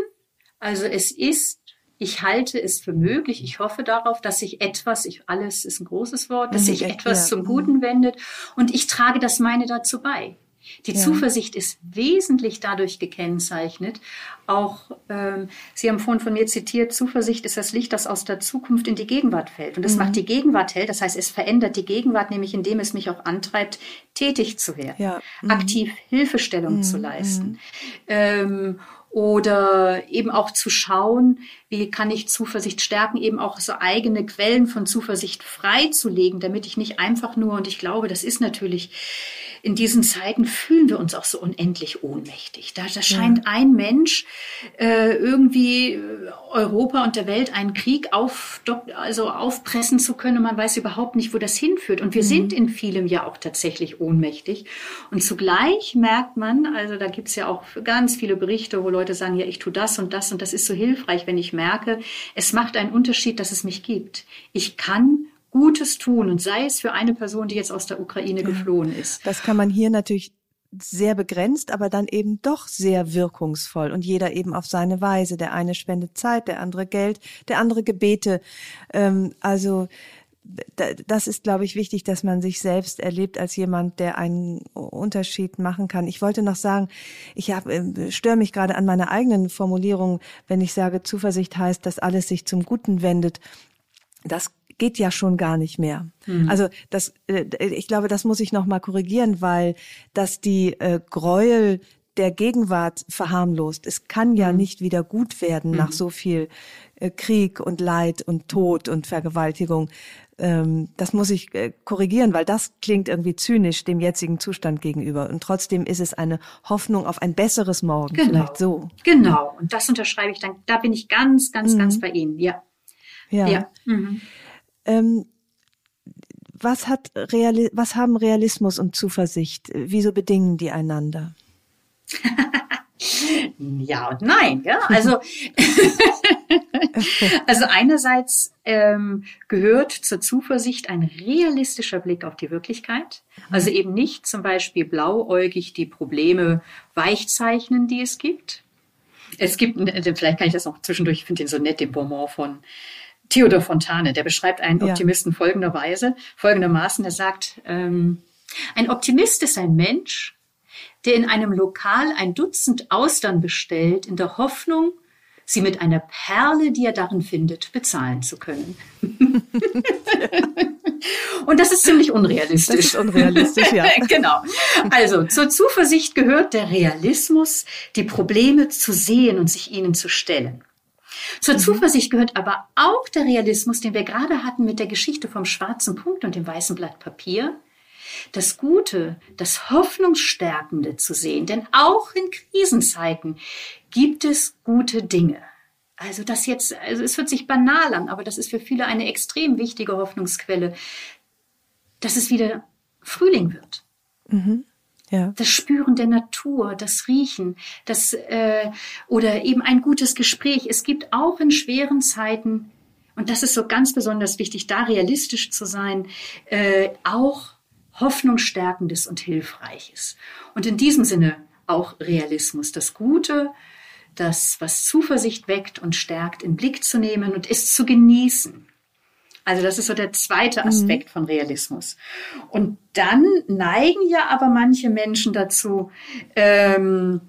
also es ist, ich halte es für möglich, ich hoffe darauf, dass sich etwas, ich, alles ist ein großes Wort, dass mhm, sich etwas zum Guten wendet und ich trage das meine dazu bei. Die ja. Zuversicht ist wesentlich dadurch gekennzeichnet. Auch ähm, Sie haben vorhin von mir zitiert, Zuversicht ist das Licht, das aus der Zukunft in die Gegenwart fällt. Und es mhm. macht die Gegenwart hell. Das heißt, es verändert die Gegenwart, nämlich indem es mich auch antreibt, tätig zu werden, ja. mhm. aktiv Hilfestellung mhm. zu leisten. Mhm. Ähm, oder eben auch zu schauen, wie kann ich Zuversicht stärken, eben auch so eigene Quellen von Zuversicht freizulegen, damit ich nicht einfach nur, und ich glaube, das ist natürlich in diesen Zeiten fühlen wir uns auch so unendlich ohnmächtig. Da, da scheint ja. ein Mensch äh, irgendwie äh, Europa und der Welt einen Krieg auf, also aufpressen zu können und man weiß überhaupt nicht, wo das hinführt. Und wir mhm. sind in vielem ja auch tatsächlich ohnmächtig. Und zugleich merkt man, also da gibt's ja auch ganz viele Berichte, wo Leute sagen, ja, ich tue das und das und das ist so hilfreich, wenn ich merke, es macht einen Unterschied, dass es mich gibt. Ich kann Gutes tun und sei es für eine Person, die jetzt aus der Ukraine ja. geflohen ist. Das kann man hier natürlich sehr begrenzt, aber dann eben doch sehr wirkungsvoll und jeder eben auf seine Weise. Der eine spendet Zeit, der andere Geld, der andere Gebete. Ähm, also das ist, glaube ich, wichtig, dass man sich selbst erlebt als jemand, der einen Unterschied machen kann. Ich wollte noch sagen, ich hab, äh, störe mich gerade an meiner eigenen Formulierung, wenn ich sage, Zuversicht heißt, dass alles sich zum Guten wendet. Das geht ja schon gar nicht mehr. Mhm. Also das, äh, ich glaube, das muss ich noch mal korrigieren, weil dass die äh, Gräuel der Gegenwart verharmlost. Es kann ja mhm. nicht wieder gut werden mhm. nach so viel äh, Krieg und Leid und Tod und Vergewaltigung. Ähm, das muss ich äh, korrigieren, weil das klingt irgendwie zynisch dem jetzigen Zustand gegenüber. Und trotzdem ist es eine Hoffnung auf ein besseres Morgen. Genau. Vielleicht so. Genau. Und das unterschreibe ich dann. Da bin ich ganz, ganz, mhm. ganz bei Ihnen. Ja. Ja. ja. Mhm. Ähm, was hat Reali was haben Realismus und Zuversicht? Wieso bedingen die einander? ja und nein. Ja? Also, also einerseits ähm, gehört zur Zuversicht ein realistischer Blick auf die Wirklichkeit. Also eben nicht zum Beispiel blauäugig die Probleme weichzeichnen, die es gibt. Es gibt, vielleicht kann ich das noch zwischendurch, ich finde den so nett, den Bonbon von Theodor Fontane, der beschreibt einen ja. Optimisten folgenderweise, folgendermaßen, er sagt, ähm, ein Optimist ist ein Mensch, der in einem Lokal ein Dutzend Austern bestellt, in der Hoffnung, sie mit einer Perle, die er darin findet, bezahlen zu können. Und das ist ziemlich unrealistisch. Das ist unrealistisch, ja. genau. Also zur Zuversicht gehört der Realismus, die Probleme zu sehen und sich ihnen zu stellen. Zur mhm. Zuversicht gehört aber auch der Realismus, den wir gerade hatten mit der Geschichte vom schwarzen Punkt und dem weißen Blatt Papier, das Gute, das Hoffnungsstärkende zu sehen. Denn auch in Krisenzeiten gibt es gute Dinge. Also das jetzt, also es hört sich banal an, aber das ist für viele eine extrem wichtige Hoffnungsquelle, dass es wieder Frühling wird. Mhm. Ja. Das Spüren der Natur, das Riechen, das äh, oder eben ein gutes Gespräch. Es gibt auch in schweren Zeiten und das ist so ganz besonders wichtig, da realistisch zu sein, äh, auch Hoffnungsstärkendes und Hilfreiches. Und in diesem Sinne auch Realismus, das Gute, das, was Zuversicht weckt und stärkt, in Blick zu nehmen und es zu genießen. Also das ist so der zweite mhm. Aspekt mhm. von Realismus. Und dann neigen ja aber manche Menschen dazu, ähm,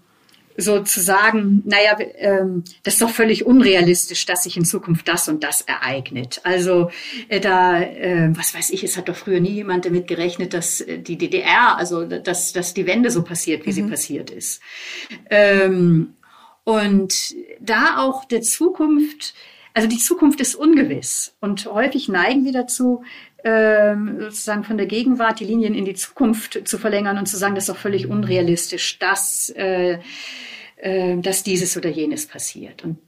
so zu sagen, naja, ähm, das ist doch völlig unrealistisch, dass sich in Zukunft das und das ereignet. Also äh, da, äh, was weiß ich, es hat doch früher nie jemand damit gerechnet, dass äh, die DDR, also dass, dass die Wende so passiert, wie mhm. sie passiert ist. Ähm, und da auch der Zukunft, also die Zukunft ist ungewiss und häufig neigen wir dazu, ähm, sozusagen von der Gegenwart die Linien in die Zukunft zu verlängern und zu sagen, das ist doch völlig unrealistisch, dass, äh, äh, dass dieses oder jenes passiert. Und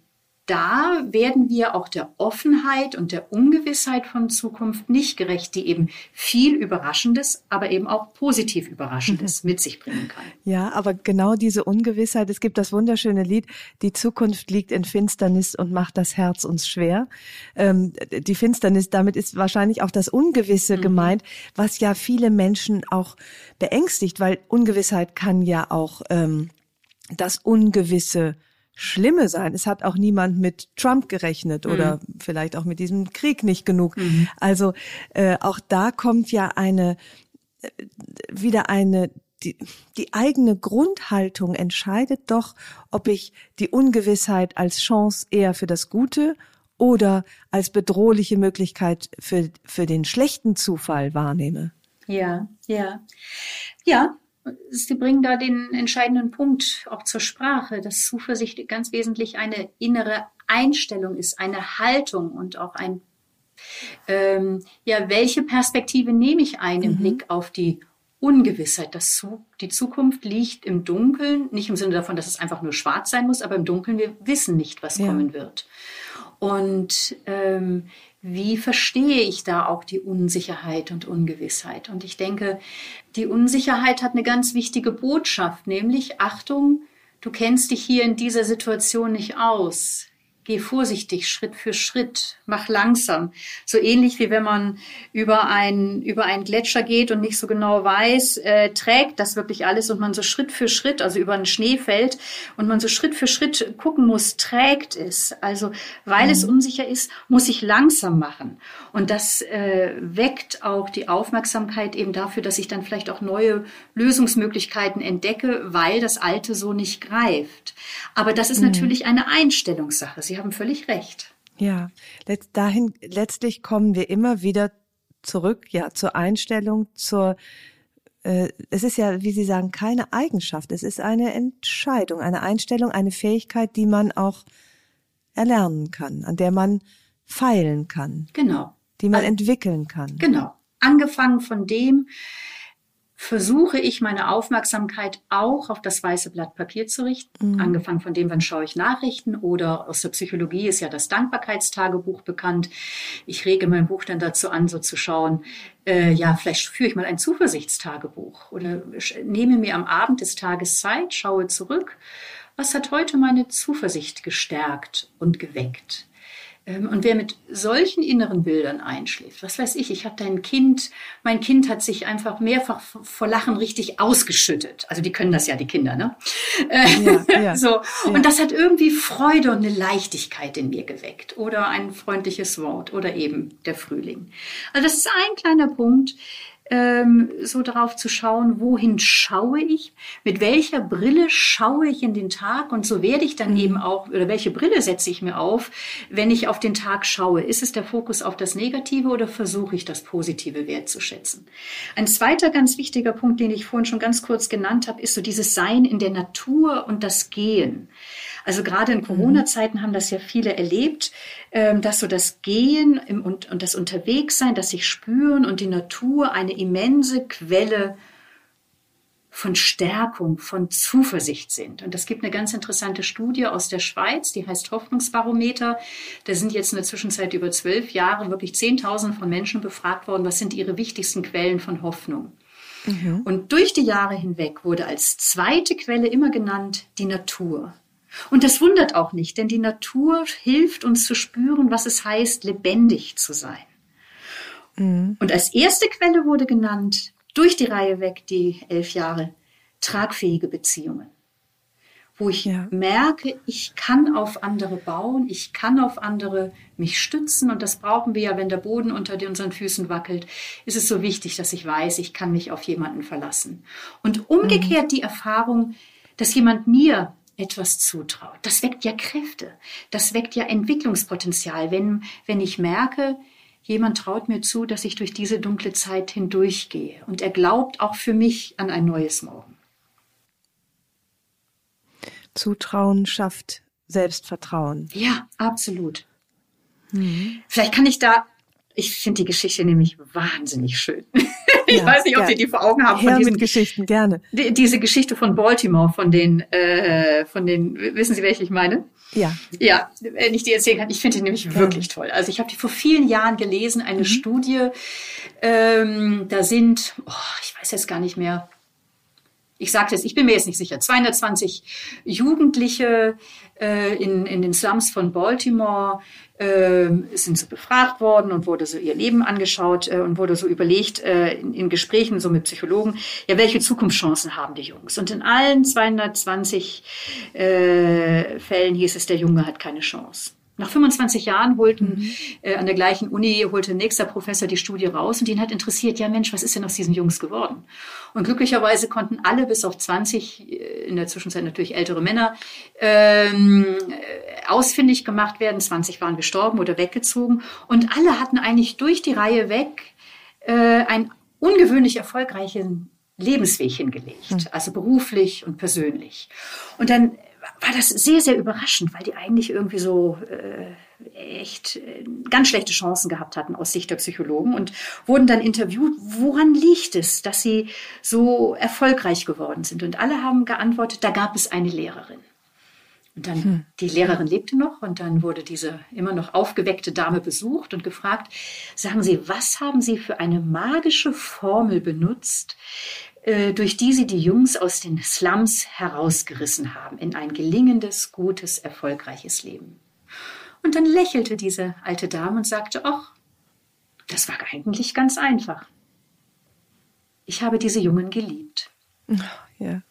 da werden wir auch der Offenheit und der Ungewissheit von Zukunft nicht gerecht, die eben viel Überraschendes, aber eben auch positiv Überraschendes mit sich bringen kann. Ja, aber genau diese Ungewissheit, es gibt das wunderschöne Lied, die Zukunft liegt in Finsternis und macht das Herz uns schwer. Ähm, die Finsternis, damit ist wahrscheinlich auch das Ungewisse mhm. gemeint, was ja viele Menschen auch beängstigt, weil Ungewissheit kann ja auch ähm, das Ungewisse Schlimme sein. Es hat auch niemand mit Trump gerechnet mhm. oder vielleicht auch mit diesem Krieg nicht genug. Mhm. Also äh, auch da kommt ja eine äh, wieder eine die, die eigene Grundhaltung entscheidet doch, ob ich die Ungewissheit als Chance eher für das Gute oder als bedrohliche Möglichkeit für, für den schlechten Zufall wahrnehme. Ja, ja. Ja, Sie bringen da den entscheidenden Punkt auch zur Sprache, dass Zuversicht ganz wesentlich eine innere Einstellung ist, eine Haltung und auch ein, ähm, ja, welche Perspektive nehme ich ein im mhm. Blick auf die Ungewissheit. Das, die Zukunft liegt im Dunkeln, nicht im Sinne davon, dass es einfach nur schwarz sein muss, aber im Dunkeln, wir wissen nicht, was ja. kommen wird. Und ähm, wie verstehe ich da auch die Unsicherheit und Ungewissheit? Und ich denke, die Unsicherheit hat eine ganz wichtige Botschaft, nämlich Achtung, du kennst dich hier in dieser Situation nicht aus. Geh vorsichtig, Schritt für Schritt, mach langsam. So ähnlich wie wenn man über ein über einen Gletscher geht und nicht so genau weiß, äh, trägt das wirklich alles und man so Schritt für Schritt, also über einen Schnee fällt und man so Schritt für Schritt gucken muss, trägt es. Also weil mhm. es unsicher ist, muss ich langsam machen. Und das äh, weckt auch die Aufmerksamkeit eben dafür, dass ich dann vielleicht auch neue Lösungsmöglichkeiten entdecke, weil das Alte so nicht greift. Aber das ist mhm. natürlich eine Einstellungssache. Sie haben völlig recht. Ja, dahin letztlich kommen wir immer wieder zurück, ja, zur Einstellung, zur äh, es ist ja, wie Sie sagen, keine Eigenschaft, es ist eine Entscheidung, eine Einstellung, eine Fähigkeit, die man auch erlernen kann, an der man feilen kann. Genau. Die man also, entwickeln kann. Genau. Angefangen von dem, versuche ich meine Aufmerksamkeit auch auf das weiße Blatt Papier zu richten. Mhm. Angefangen von dem, wann schaue ich Nachrichten oder aus der Psychologie ist ja das Dankbarkeitstagebuch bekannt. Ich rege mein Buch dann dazu an, so zu schauen, äh, ja, vielleicht führe ich mal ein Zuversichtstagebuch oder nehme mir am Abend des Tages Zeit, schaue zurück. Was hat heute meine Zuversicht gestärkt und geweckt? Ähm, und wer mit solchen inneren Bildern einschläft, was weiß ich, ich habe dein Kind, mein Kind hat sich einfach mehrfach vor Lachen richtig ausgeschüttet. Also die können das ja, die Kinder, ne? Ja, ja, so. Ja. Und das hat irgendwie Freude und eine Leichtigkeit in mir geweckt. Oder ein freundliches Wort oder eben der Frühling. Also das ist ein kleiner Punkt, ähm, so darauf zu schauen, wohin schaue ich, mit welcher Brille schaue ich in den Tag und so werde ich dann mhm. eben auch, oder welche Brille setze ich mir auf, wenn ich auf den Tag schaue. Ist es der Fokus auf das Negative oder versuche ich das Positive wertzuschätzen? Ein zweiter ganz wichtiger Punkt, den ich vorhin schon ganz kurz genannt habe, ist so dieses Sein in der Natur und das Gehen. Also gerade in mhm. Corona-Zeiten haben das ja viele erlebt, ähm, dass so das Gehen und, und das Unterwegssein, das sich spüren und die Natur eine immense Quelle von Stärkung, von Zuversicht sind. Und es gibt eine ganz interessante Studie aus der Schweiz, die heißt Hoffnungsbarometer. Da sind jetzt in der Zwischenzeit über zwölf Jahre wirklich Zehntausende von Menschen befragt worden, was sind ihre wichtigsten Quellen von Hoffnung. Mhm. Und durch die Jahre hinweg wurde als zweite Quelle immer genannt die Natur. Und das wundert auch nicht, denn die Natur hilft uns zu spüren, was es heißt, lebendig zu sein. Mhm. Und als erste Quelle wurde genannt, durch die Reihe weg, die elf Jahre, tragfähige Beziehungen. Wo ich ja. merke, ich kann auf andere bauen, ich kann auf andere mich stützen und das brauchen wir ja, wenn der Boden unter unseren Füßen wackelt, ist es so wichtig, dass ich weiß, ich kann mich auf jemanden verlassen. Und umgekehrt mhm. die Erfahrung, dass jemand mir etwas zutraut. Das weckt ja Kräfte. Das weckt ja Entwicklungspotenzial. Wenn, wenn ich merke, jemand traut mir zu, dass ich durch diese dunkle Zeit hindurchgehe und er glaubt auch für mich an ein neues Morgen. Zutrauen schafft Selbstvertrauen. Ja, absolut. Mhm. Vielleicht kann ich da, ich finde die Geschichte nämlich wahnsinnig schön. ich ja, weiß nicht, ob. Sie die vor Augen haben. Her von diesen, mit Geschichten, gerne. Die, diese Geschichte von Baltimore, von den, äh, von den, wissen Sie, welche ich meine? Ja. Ja, wenn ich die erzählen kann. Ich finde die nämlich ja. wirklich toll. Also ich habe die vor vielen Jahren gelesen, eine mhm. Studie. Ähm, da sind, oh, ich weiß jetzt gar nicht mehr, ich sage jetzt, ich bin mir jetzt nicht sicher, 220 Jugendliche äh, in, in den Slums von Baltimore äh, sind so befragt worden und wurde so ihr Leben angeschaut äh, und wurde so überlegt äh, in, in Gesprächen so mit Psychologen, ja, welche Zukunftschancen haben die Jungs? Und in allen 220 äh, Fällen hieß es, der Junge hat keine Chance. Nach 25 Jahren holten mhm. äh, an der gleichen Uni holte nächster Professor die Studie raus und ihn hat interessiert, ja Mensch, was ist denn aus diesen Jungs geworden? Und glücklicherweise konnten alle bis auf 20, äh, in der Zwischenzeit natürlich ältere Männer, ähm, äh, ausfindig gemacht werden. 20 waren gestorben oder weggezogen und alle hatten eigentlich durch die Reihe weg äh, einen ungewöhnlich erfolgreichen Lebensweg hingelegt, mhm. also beruflich und persönlich. Und dann war das sehr, sehr überraschend, weil die eigentlich irgendwie so äh, echt äh, ganz schlechte Chancen gehabt hatten aus Sicht der Psychologen und wurden dann interviewt, woran liegt es, dass sie so erfolgreich geworden sind? Und alle haben geantwortet, da gab es eine Lehrerin. Und dann, hm. die Lehrerin lebte noch und dann wurde diese immer noch aufgeweckte Dame besucht und gefragt, sagen Sie, was haben Sie für eine magische Formel benutzt, durch die sie die Jungs aus den Slums herausgerissen haben in ein gelingendes, gutes, erfolgreiches Leben. Und dann lächelte diese alte Dame und sagte, ach, das war eigentlich ganz einfach. Ich habe diese Jungen geliebt. Ja.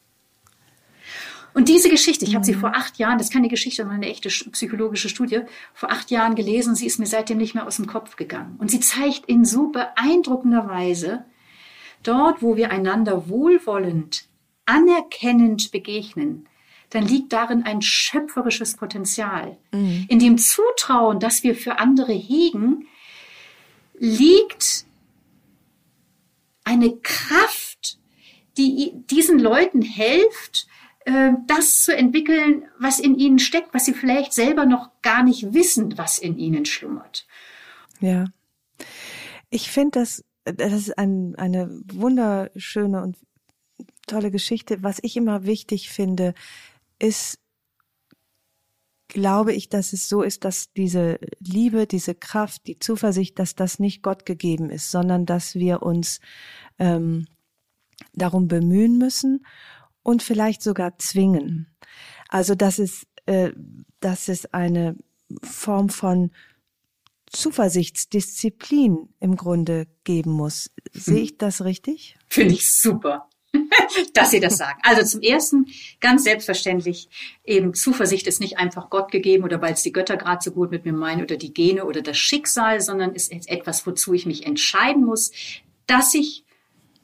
Und diese Geschichte, ich habe sie mhm. vor acht Jahren, das ist keine Geschichte, sondern eine echte psychologische Studie, vor acht Jahren gelesen. Sie ist mir seitdem nicht mehr aus dem Kopf gegangen. Und sie zeigt in so beeindruckender Weise, Dort, wo wir einander wohlwollend, anerkennend begegnen, dann liegt darin ein schöpferisches Potenzial. Mhm. In dem Zutrauen, das wir für andere hegen, liegt eine Kraft, die diesen Leuten hilft, äh, das zu entwickeln, was in ihnen steckt, was sie vielleicht selber noch gar nicht wissen, was in ihnen schlummert. Ja. Ich finde das das ist ein, eine wunderschöne und tolle Geschichte. Was ich immer wichtig finde, ist, glaube ich, dass es so ist, dass diese Liebe, diese Kraft, die Zuversicht, dass das nicht Gott gegeben ist, sondern dass wir uns ähm, darum bemühen müssen und vielleicht sogar zwingen. Also dass es, äh, dass es eine Form von Zuversichtsdisziplin im Grunde geben muss. Sehe ich das richtig? Finde ich super. dass Sie das sagen. Also zum ersten, ganz selbstverständlich, eben Zuversicht ist nicht einfach Gott gegeben oder weil es die Götter gerade so gut mit mir meinen oder die Gene oder das Schicksal, sondern ist etwas, wozu ich mich entscheiden muss, dass ich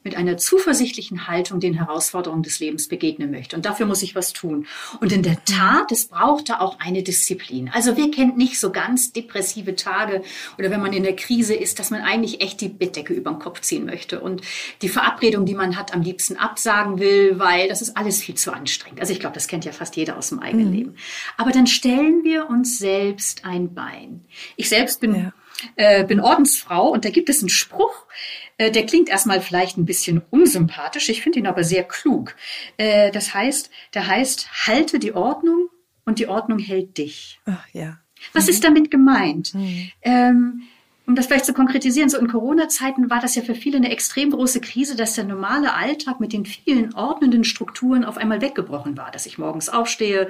mit einer zuversichtlichen Haltung den Herausforderungen des Lebens begegnen möchte. Und dafür muss ich was tun. Und in der Tat, es brauchte auch eine Disziplin. Also wer kennt nicht so ganz depressive Tage oder wenn man in der Krise ist, dass man eigentlich echt die Bettdecke über den Kopf ziehen möchte und die Verabredung, die man hat, am liebsten absagen will, weil das ist alles viel zu anstrengend. Also ich glaube, das kennt ja fast jeder aus dem eigenen mhm. Leben. Aber dann stellen wir uns selbst ein Bein. Ich selbst bin ja äh, bin Ordensfrau und da gibt es einen Spruch, der klingt erstmal vielleicht ein bisschen unsympathisch, ich finde ihn aber sehr klug. Äh, das heißt, der heißt, halte die Ordnung und die Ordnung hält dich. Ach, ja. Was mhm. ist damit gemeint? Mhm. Ähm, um das vielleicht zu konkretisieren, so in Corona-Zeiten war das ja für viele eine extrem große Krise, dass der normale Alltag mit den vielen ordnenden Strukturen auf einmal weggebrochen war. Dass ich morgens aufstehe,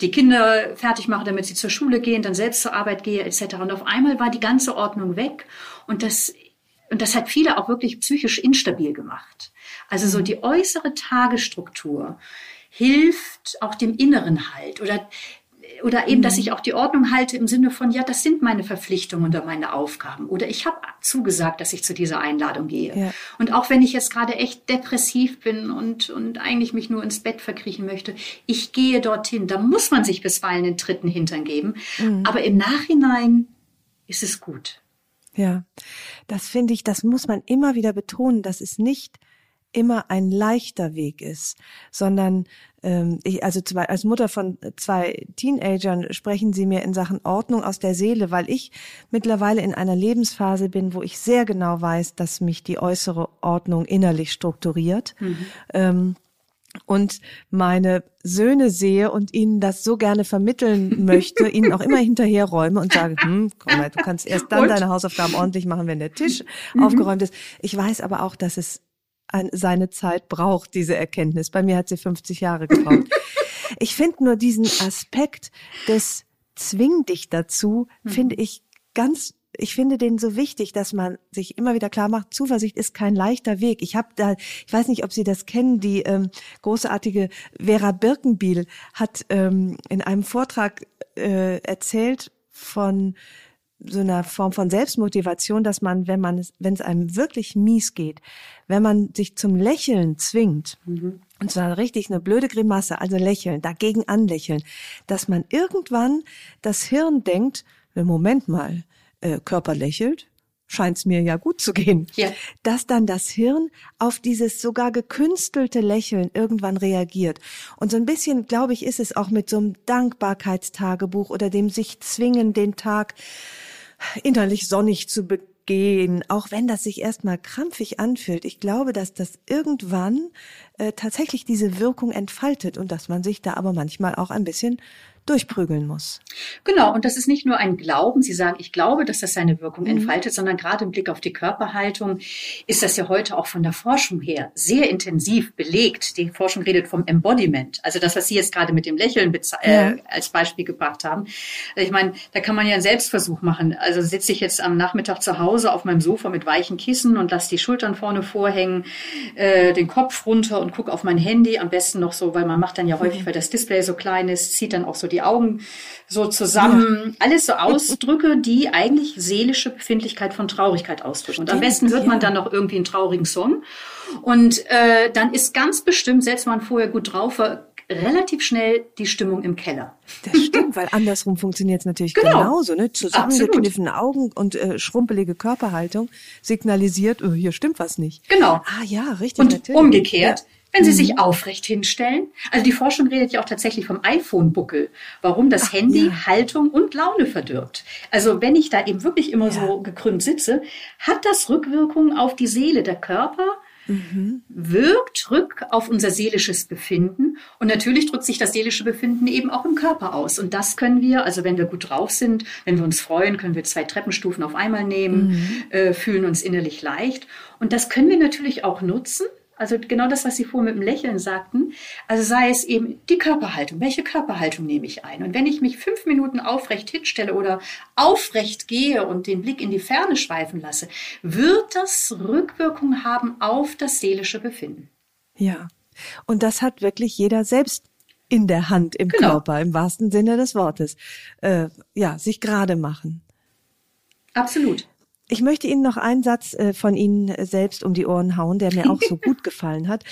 die Kinder fertig mache, damit sie zur Schule gehen, dann selbst zur Arbeit gehe, etc. Und auf einmal war die ganze Ordnung weg. Und das, und das hat viele auch wirklich psychisch instabil gemacht. Also so die äußere Tagesstruktur hilft auch dem inneren Halt oder oder eben, dass mhm. ich auch die Ordnung halte im Sinne von, ja, das sind meine Verpflichtungen oder meine Aufgaben. Oder ich habe zugesagt, dass ich zu dieser Einladung gehe. Ja. Und auch wenn ich jetzt gerade echt depressiv bin und, und eigentlich mich nur ins Bett verkriechen möchte, ich gehe dorthin. Da muss man sich bisweilen den dritten Hintern geben. Mhm. Aber im Nachhinein ist es gut. Ja, das finde ich, das muss man immer wieder betonen, dass es nicht immer ein leichter Weg ist, sondern ähm, ich, also zwei, als Mutter von zwei Teenagern sprechen sie mir in Sachen Ordnung aus der Seele, weil ich mittlerweile in einer Lebensphase bin, wo ich sehr genau weiß, dass mich die äußere Ordnung innerlich strukturiert. Mhm. Ähm, und meine Söhne sehe und ihnen das so gerne vermitteln möchte, ihnen auch immer hinterherräume und sage, hm, komm mal, du kannst erst dann und? deine Hausaufgaben ordentlich machen, wenn der Tisch mhm. aufgeräumt ist. Ich weiß aber auch, dass es ein, seine Zeit braucht, diese Erkenntnis. Bei mir hat sie 50 Jahre gebraucht. ich finde nur diesen Aspekt des Zwing dich dazu, mhm. finde ich ganz ich finde den so wichtig, dass man sich immer wieder klar macht, Zuversicht ist kein leichter Weg. Ich habe da, ich weiß nicht, ob Sie das kennen, die ähm, großartige Vera Birkenbiel hat ähm, in einem Vortrag äh, erzählt von so einer Form von Selbstmotivation, dass man, wenn man es, wenn es einem wirklich mies geht, wenn man sich zum Lächeln zwingt, mhm. und zwar richtig eine blöde Grimasse, also lächeln, dagegen anlächeln, dass man irgendwann das Hirn denkt, Moment mal, äh, Körper lächelt, scheint es mir ja gut zu gehen, ja. dass dann das Hirn auf dieses sogar gekünstelte Lächeln irgendwann reagiert. Und so ein bisschen, glaube ich, ist es auch mit so einem Dankbarkeitstagebuch oder dem sich zwingen, den Tag innerlich sonnig zu begehen, auch wenn das sich erstmal krampfig anfühlt. Ich glaube, dass das irgendwann äh, tatsächlich diese Wirkung entfaltet und dass man sich da aber manchmal auch ein bisschen durchprügeln muss. Genau, und das ist nicht nur ein Glauben. Sie sagen, ich glaube, dass das seine Wirkung mhm. entfaltet, mhm. sondern gerade im Blick auf die Körperhaltung ist das ja heute auch von der Forschung her sehr intensiv belegt. Die Forschung redet vom Embodiment, also das, was Sie jetzt gerade mit dem Lächeln äh, ja. als Beispiel gebracht haben. Ich meine, da kann man ja einen Selbstversuch machen. Also sitze ich jetzt am Nachmittag zu Hause auf meinem Sofa mit weichen Kissen und lasse die Schultern vorne vorhängen, äh, den Kopf runter und gucke auf mein Handy. Am besten noch so, weil man macht dann ja häufig, mhm. weil das Display so klein ist, zieht dann auch so die Augen so zusammen. Ja. Alles so Ausdrücke, die eigentlich seelische Befindlichkeit von Traurigkeit ausdrücken. Und am besten hört man dann noch irgendwie einen traurigen Song. Und äh, dann ist ganz bestimmt, selbst wenn man vorher gut drauf war, relativ schnell die Stimmung im Keller. Das stimmt, weil andersrum funktioniert es natürlich genau. genauso. Ne? Zusammengekniffene Augen und äh, schrumpelige Körperhaltung signalisiert, oh, hier stimmt was nicht. Genau. Ah ja, richtig. Und natürlich. umgekehrt, wenn Sie mhm. sich aufrecht hinstellen. Also die Forschung redet ja auch tatsächlich vom iPhone-Buckel, warum das Ach, Handy ja. Haltung und Laune verdirbt. Also wenn ich da eben wirklich immer ja. so gekrümmt sitze, hat das Rückwirkungen auf die Seele, der Körper mhm. wirkt rück auf unser seelisches Befinden. Und natürlich drückt sich das seelische Befinden eben auch im Körper aus. Und das können wir, also wenn wir gut drauf sind, wenn wir uns freuen, können wir zwei Treppenstufen auf einmal nehmen, mhm. äh, fühlen uns innerlich leicht. Und das können wir natürlich auch nutzen also genau das, was Sie vorhin mit dem Lächeln sagten. Also sei es eben die Körperhaltung. Welche Körperhaltung nehme ich ein? Und wenn ich mich fünf Minuten aufrecht hinstelle oder aufrecht gehe und den Blick in die Ferne schweifen lasse, wird das Rückwirkung haben auf das seelische Befinden. Ja. Und das hat wirklich jeder selbst in der Hand, im genau. Körper, im wahrsten Sinne des Wortes. Äh, ja, sich gerade machen. Absolut. Ich möchte Ihnen noch einen Satz äh, von Ihnen selbst um die Ohren hauen, der mir auch so gut gefallen hat.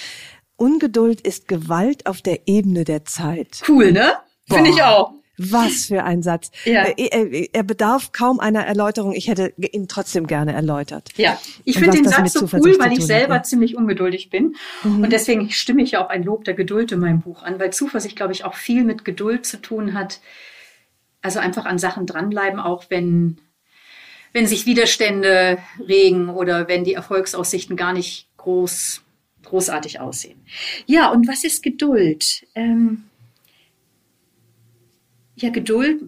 Ungeduld ist Gewalt auf der Ebene der Zeit. Cool, ne? Finde ich auch. Was für ein Satz. Ja. Äh, er, er, bedarf kaum einer Erläuterung. Ich hätte ihn trotzdem gerne erläutert. Ja, ich finde den Satz so cool, weil ich selber hat. ziemlich ungeduldig bin. Mhm. Und deswegen stimme ich ja auch ein Lob der Geduld in meinem Buch an, weil Zuversicht, glaube ich, auch viel mit Geduld zu tun hat. Also einfach an Sachen dranbleiben, auch wenn wenn sich Widerstände regen oder wenn die Erfolgsaussichten gar nicht groß, großartig aussehen. Ja, und was ist Geduld? Ähm, ja, Geduld,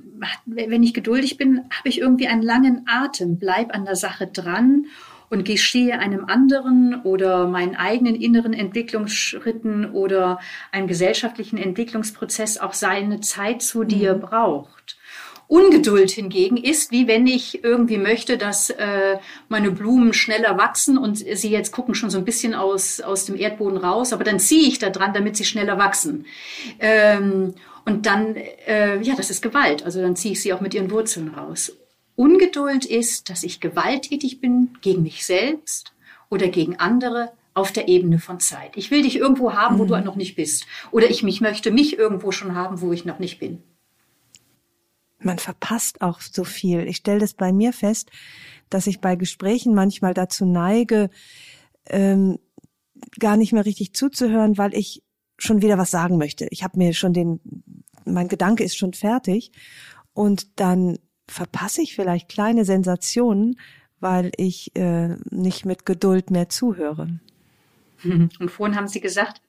wenn ich geduldig bin, habe ich irgendwie einen langen Atem, bleib an der Sache dran und gestehe einem anderen oder meinen eigenen inneren Entwicklungsschritten oder einem gesellschaftlichen Entwicklungsprozess auch seine Zeit zu, die er mhm. braucht. Ungeduld hingegen ist, wie wenn ich irgendwie möchte, dass äh, meine Blumen schneller wachsen und sie jetzt gucken schon so ein bisschen aus, aus dem Erdboden raus, aber dann ziehe ich da dran, damit sie schneller wachsen. Ähm, und dann, äh, ja, das ist Gewalt. Also dann ziehe ich sie auch mit ihren Wurzeln raus. Ungeduld ist, dass ich gewalttätig bin gegen mich selbst oder gegen andere auf der Ebene von Zeit. Ich will dich irgendwo haben, wo mhm. du noch nicht bist. Oder ich mich möchte mich irgendwo schon haben, wo ich noch nicht bin man verpasst auch so viel. Ich stelle das bei mir fest, dass ich bei Gesprächen manchmal dazu neige, ähm, gar nicht mehr richtig zuzuhören, weil ich schon wieder was sagen möchte. Ich habe mir schon den, mein Gedanke ist schon fertig und dann verpasse ich vielleicht kleine Sensationen, weil ich äh, nicht mit Geduld mehr zuhöre. Und vorhin haben Sie gesagt,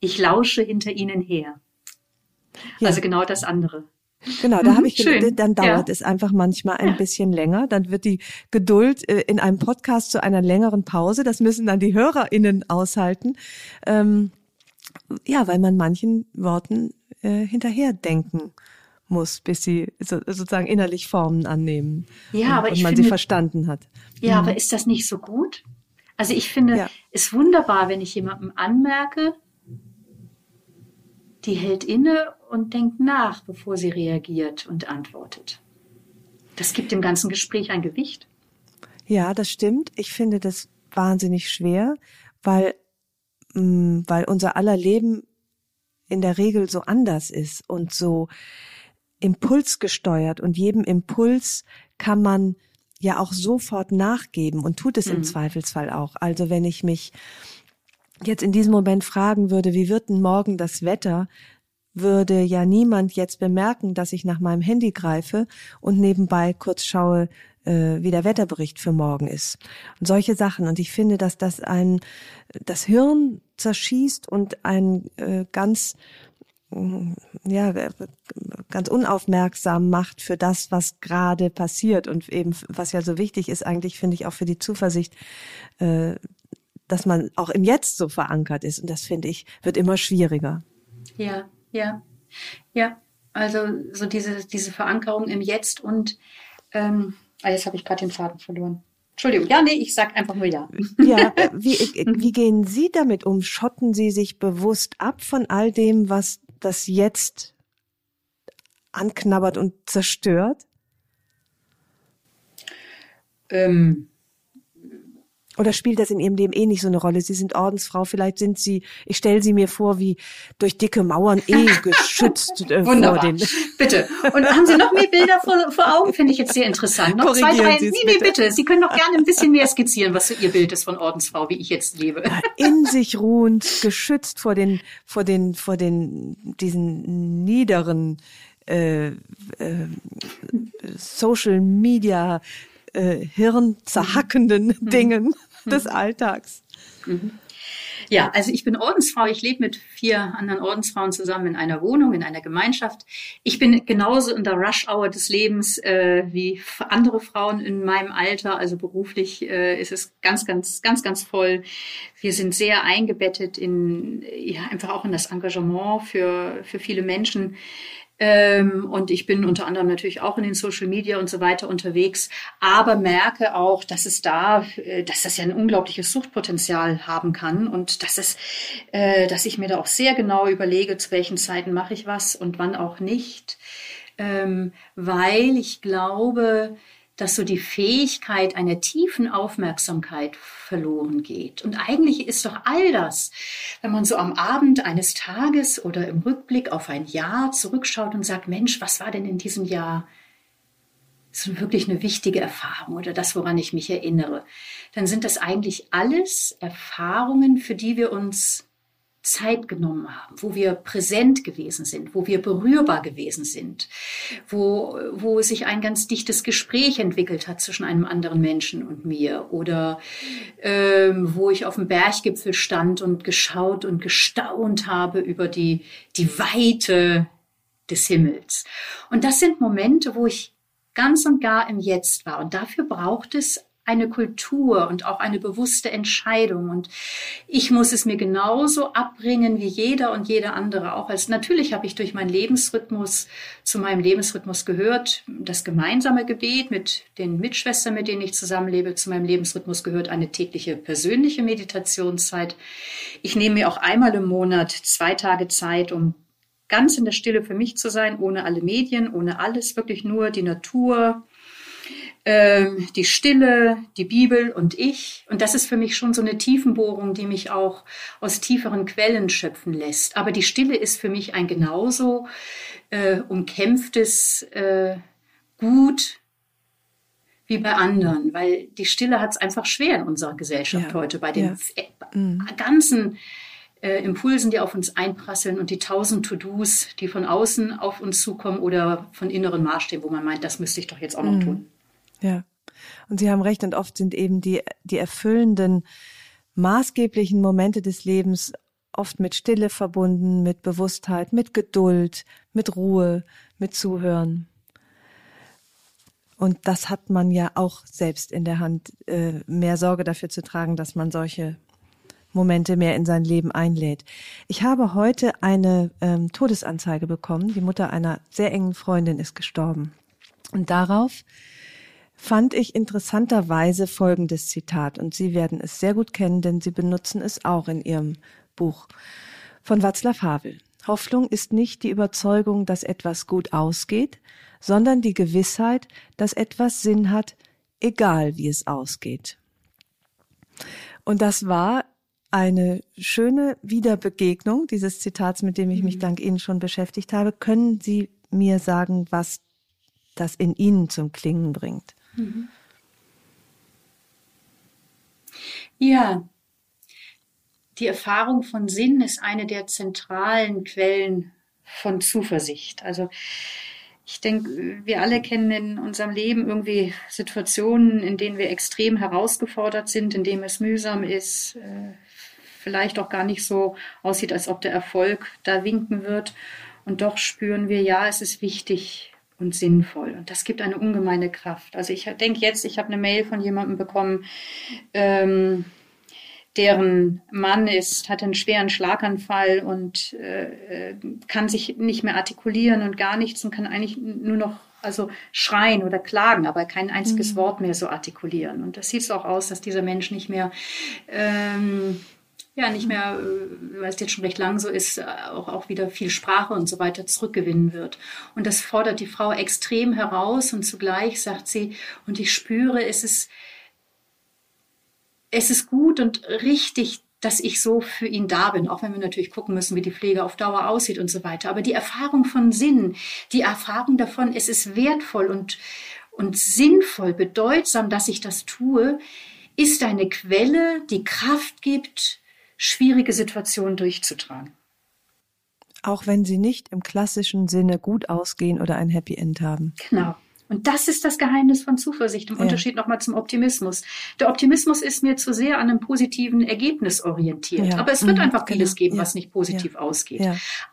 ich lausche hinter Ihnen her. Ja. Also genau das andere. Genau, da mhm, habe ich gedacht, dann dauert ja. es einfach manchmal ein ja. bisschen länger. Dann wird die Geduld äh, in einem Podcast zu einer längeren Pause. Das müssen dann die HörerInnen aushalten. Ähm, ja, weil man manchen Worten äh, hinterher denken muss, bis sie so, sozusagen innerlich Formen annehmen. Ja, und, aber und ich man finde, sie verstanden hat. Ja, mhm. aber ist das nicht so gut? Also ich finde ja. es wunderbar, wenn ich jemandem anmerke, die hält inne und denkt nach, bevor sie reagiert und antwortet. Das gibt dem ganzen Gespräch ein Gewicht. Ja, das stimmt. Ich finde das wahnsinnig schwer, weil, mh, mm, weil unser aller Leben in der Regel so anders ist und so impulsgesteuert und jedem Impuls kann man ja auch sofort nachgeben und tut es mhm. im Zweifelsfall auch. Also wenn ich mich jetzt in diesem Moment fragen würde, wie wird denn morgen das Wetter, würde ja niemand jetzt bemerken, dass ich nach meinem Handy greife und nebenbei kurz schaue, äh, wie der Wetterbericht für morgen ist. Und solche Sachen. Und ich finde, dass das ein das Hirn zerschießt und ein äh, ganz mm, ja, ganz unaufmerksam macht für das, was gerade passiert und eben, was ja so wichtig ist, eigentlich finde ich auch für die Zuversicht, äh, dass man auch im Jetzt so verankert ist. Und das finde ich, wird immer schwieriger. Ja, ja, ja. Also so diese, diese Verankerung im Jetzt und ähm, ah, jetzt habe ich gerade den Faden verloren. Entschuldigung, ja, nee, ich sag einfach nur ja. Ja, wie, wie gehen Sie damit um? Schotten Sie sich bewusst ab von all dem, was das Jetzt anknabbert und zerstört? Ähm, Oder spielt das in Ihrem Leben eh nicht so eine Rolle? Sie sind Ordensfrau, vielleicht sind Sie, ich stelle Sie mir vor, wie durch dicke Mauern eh geschützt äh, vor den. Bitte. Und haben Sie noch mehr Bilder vor, vor Augen? Finde ich jetzt sehr interessant. Noch zwei, drei. Nee, nee, bitte. Sie können doch gerne ein bisschen mehr skizzieren, was Ihr Bild ist von Ordensfrau, wie ich jetzt lebe. In sich ruhend, geschützt vor den, vor den, vor den, diesen niederen, äh, äh, Social Media äh, hirnzerhackenden mhm. Dingen mhm. des Alltags. Mhm. Ja, also ich bin Ordensfrau. Ich lebe mit vier anderen Ordensfrauen zusammen in einer Wohnung, in einer Gemeinschaft. Ich bin genauso in der Rush-Hour des Lebens äh, wie andere Frauen in meinem Alter. Also beruflich äh, ist es ganz, ganz, ganz, ganz voll. Wir sind sehr eingebettet in, ja, einfach auch in das Engagement für, für viele Menschen. Ähm, und ich bin unter anderem natürlich auch in den Social Media und so weiter unterwegs, aber merke auch, dass es da, äh, dass das ja ein unglaubliches Suchtpotenzial haben kann und dass es, äh, dass ich mir da auch sehr genau überlege, zu welchen Zeiten mache ich was und wann auch nicht, ähm, weil ich glaube, dass so die Fähigkeit einer tiefen Aufmerksamkeit verloren geht. Und eigentlich ist doch all das, wenn man so am Abend eines Tages oder im Rückblick auf ein Jahr zurückschaut und sagt, Mensch, was war denn in diesem Jahr so wirklich eine wichtige Erfahrung oder das, woran ich mich erinnere, dann sind das eigentlich alles Erfahrungen, für die wir uns Zeit genommen haben, wo wir präsent gewesen sind, wo wir berührbar gewesen sind, wo, wo sich ein ganz dichtes Gespräch entwickelt hat zwischen einem anderen Menschen und mir oder ähm, wo ich auf dem Berggipfel stand und geschaut und gestaunt habe über die, die Weite des Himmels. Und das sind Momente, wo ich ganz und gar im Jetzt war. Und dafür braucht es eine Kultur und auch eine bewusste Entscheidung. Und ich muss es mir genauso abbringen wie jeder und jeder andere auch. Als natürlich habe ich durch meinen Lebensrhythmus zu meinem Lebensrhythmus gehört, das gemeinsame Gebet mit den Mitschwestern, mit denen ich zusammenlebe. Zu meinem Lebensrhythmus gehört eine tägliche persönliche Meditationszeit. Ich nehme mir auch einmal im Monat zwei Tage Zeit, um ganz in der Stille für mich zu sein, ohne alle Medien, ohne alles, wirklich nur die Natur, ähm, die Stille, die Bibel und ich. Und das ist für mich schon so eine Tiefenbohrung, die mich auch aus tieferen Quellen schöpfen lässt. Aber die Stille ist für mich ein genauso äh, umkämpftes äh, Gut wie bei anderen, weil die Stille hat es einfach schwer in unserer Gesellschaft ja. heute, bei den ja. mhm. ganzen äh, Impulsen, die auf uns einprasseln und die tausend To-Dos, die von außen auf uns zukommen oder von inneren Maßstäben, wo man meint, das müsste ich doch jetzt auch noch mhm. tun. Ja. Und Sie haben recht, und oft sind eben die, die erfüllenden, maßgeblichen Momente des Lebens oft mit Stille verbunden, mit Bewusstheit, mit Geduld, mit Ruhe, mit Zuhören. Und das hat man ja auch selbst in der Hand, äh, mehr Sorge dafür zu tragen, dass man solche Momente mehr in sein Leben einlädt. Ich habe heute eine ähm, Todesanzeige bekommen. Die Mutter einer sehr engen Freundin ist gestorben. Und darauf fand ich interessanterweise folgendes Zitat, und Sie werden es sehr gut kennen, denn Sie benutzen es auch in Ihrem Buch von Václav Havel. Hoffnung ist nicht die Überzeugung, dass etwas gut ausgeht, sondern die Gewissheit, dass etwas Sinn hat, egal wie es ausgeht. Und das war eine schöne Wiederbegegnung dieses Zitats, mit dem ich mich mhm. dank Ihnen schon beschäftigt habe. Können Sie mir sagen, was das in Ihnen zum Klingen bringt? Mhm. Ja, die Erfahrung von Sinn ist eine der zentralen Quellen von Zuversicht. Also ich denke, wir alle kennen in unserem Leben irgendwie Situationen, in denen wir extrem herausgefordert sind, in denen es mühsam ist, äh, vielleicht auch gar nicht so aussieht, als ob der Erfolg da winken wird. Und doch spüren wir, ja, es ist wichtig, und sinnvoll. Und das gibt eine ungemeine Kraft. Also ich denke jetzt, ich habe eine Mail von jemandem bekommen, ähm, deren Mann ist, hat einen schweren Schlaganfall und äh, äh, kann sich nicht mehr artikulieren und gar nichts und kann eigentlich nur noch also schreien oder klagen, aber kein einziges mhm. Wort mehr so artikulieren. Und das sieht so auch aus, dass dieser Mensch nicht mehr ähm, ja nicht mehr, äh, weil es jetzt schon recht lang so ist, äh, auch, auch wieder viel Sprache und so weiter zurückgewinnen wird. Und das fordert die Frau extrem heraus und zugleich sagt sie, und ich spüre, es ist, es ist gut und richtig, dass ich so für ihn da bin, auch wenn wir natürlich gucken müssen, wie die Pflege auf Dauer aussieht und so weiter. Aber die Erfahrung von Sinn, die Erfahrung davon, es ist wertvoll und, und sinnvoll, bedeutsam, dass ich das tue, ist eine Quelle, die Kraft gibt, schwierige Situationen durchzutragen. Auch wenn sie nicht im klassischen Sinne gut ausgehen oder ein Happy End haben. Genau. Und das ist das Geheimnis von Zuversicht im ja. Unterschied nochmal zum Optimismus. Der Optimismus ist mir zu sehr an einem positiven Ergebnis orientiert. Ja. Aber es wird mhm. einfach vieles genau. geben, ja. was nicht positiv ausgeht.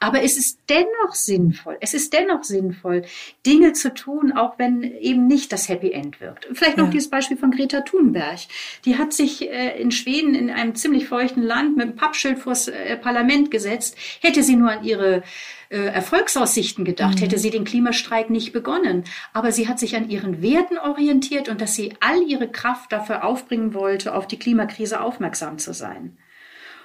Aber es ist dennoch sinnvoll. Es ist dennoch sinnvoll, Dinge zu tun, auch wenn eben nicht das Happy End wirkt. Vielleicht noch dieses Beispiel von Greta Thunberg. Die hat sich äh, in Schweden in einem ziemlich feuchten Land mit einem Pappschild vors äh, Parlament gesetzt. Hätte sie nur an ihre äh, Erfolgsaussichten gedacht, mhm. hätte sie den Klimastreik nicht begonnen. Aber sie hat sich an ihren Werten orientiert und dass sie all ihre Kraft dafür aufbringen wollte, auf die Klimakrise aufmerksam zu sein.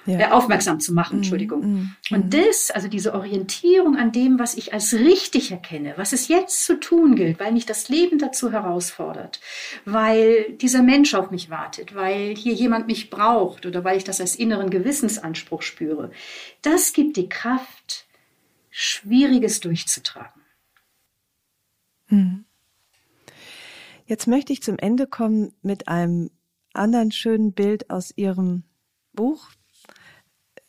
Ja. Äh, aufmerksam zu machen, mhm. Entschuldigung. Mhm. Und das, also diese Orientierung an dem, was ich als richtig erkenne, was es jetzt zu tun gilt, weil mich das Leben dazu herausfordert, weil dieser Mensch auf mich wartet, weil hier jemand mich braucht oder weil ich das als inneren Gewissensanspruch spüre, das gibt die Kraft, Schwieriges durchzutragen. Hm. Jetzt möchte ich zum Ende kommen mit einem anderen schönen Bild aus Ihrem Buch.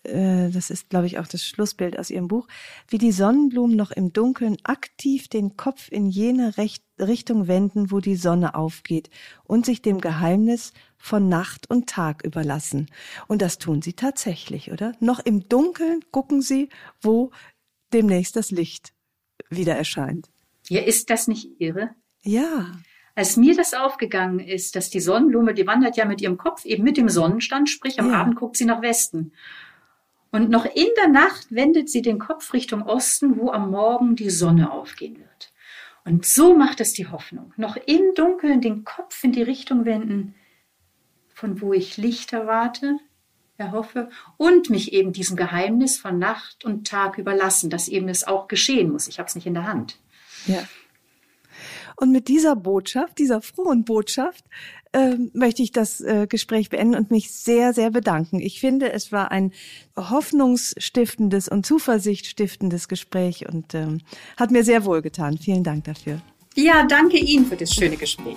Äh, das ist, glaube ich, auch das Schlussbild aus Ihrem Buch. Wie die Sonnenblumen noch im Dunkeln aktiv den Kopf in jene Richtung wenden, wo die Sonne aufgeht und sich dem Geheimnis von Nacht und Tag überlassen. Und das tun sie tatsächlich, oder? Noch im Dunkeln gucken sie, wo demnächst das Licht wieder erscheint. Ja, ist das nicht irre? Ja. Als mir das aufgegangen ist, dass die Sonnenblume, die wandert ja mit ihrem Kopf eben mit dem Sonnenstand, sprich am ja. Abend guckt sie nach Westen. Und noch in der Nacht wendet sie den Kopf Richtung Osten, wo am Morgen die Sonne aufgehen wird. Und so macht es die Hoffnung. Noch im Dunkeln den Kopf in die Richtung wenden, von wo ich Licht erwarte, erhoffe und mich eben diesem Geheimnis von Nacht und Tag überlassen, dass eben es auch geschehen muss. Ich habe es nicht in der Hand. Ja. Und mit dieser Botschaft, dieser frohen Botschaft, äh, möchte ich das äh, Gespräch beenden und mich sehr, sehr bedanken. Ich finde, es war ein hoffnungsstiftendes und zuversichtstiftendes Gespräch und ähm, hat mir sehr wohl getan. Vielen Dank dafür. Ja, danke Ihnen für das schöne Gespräch.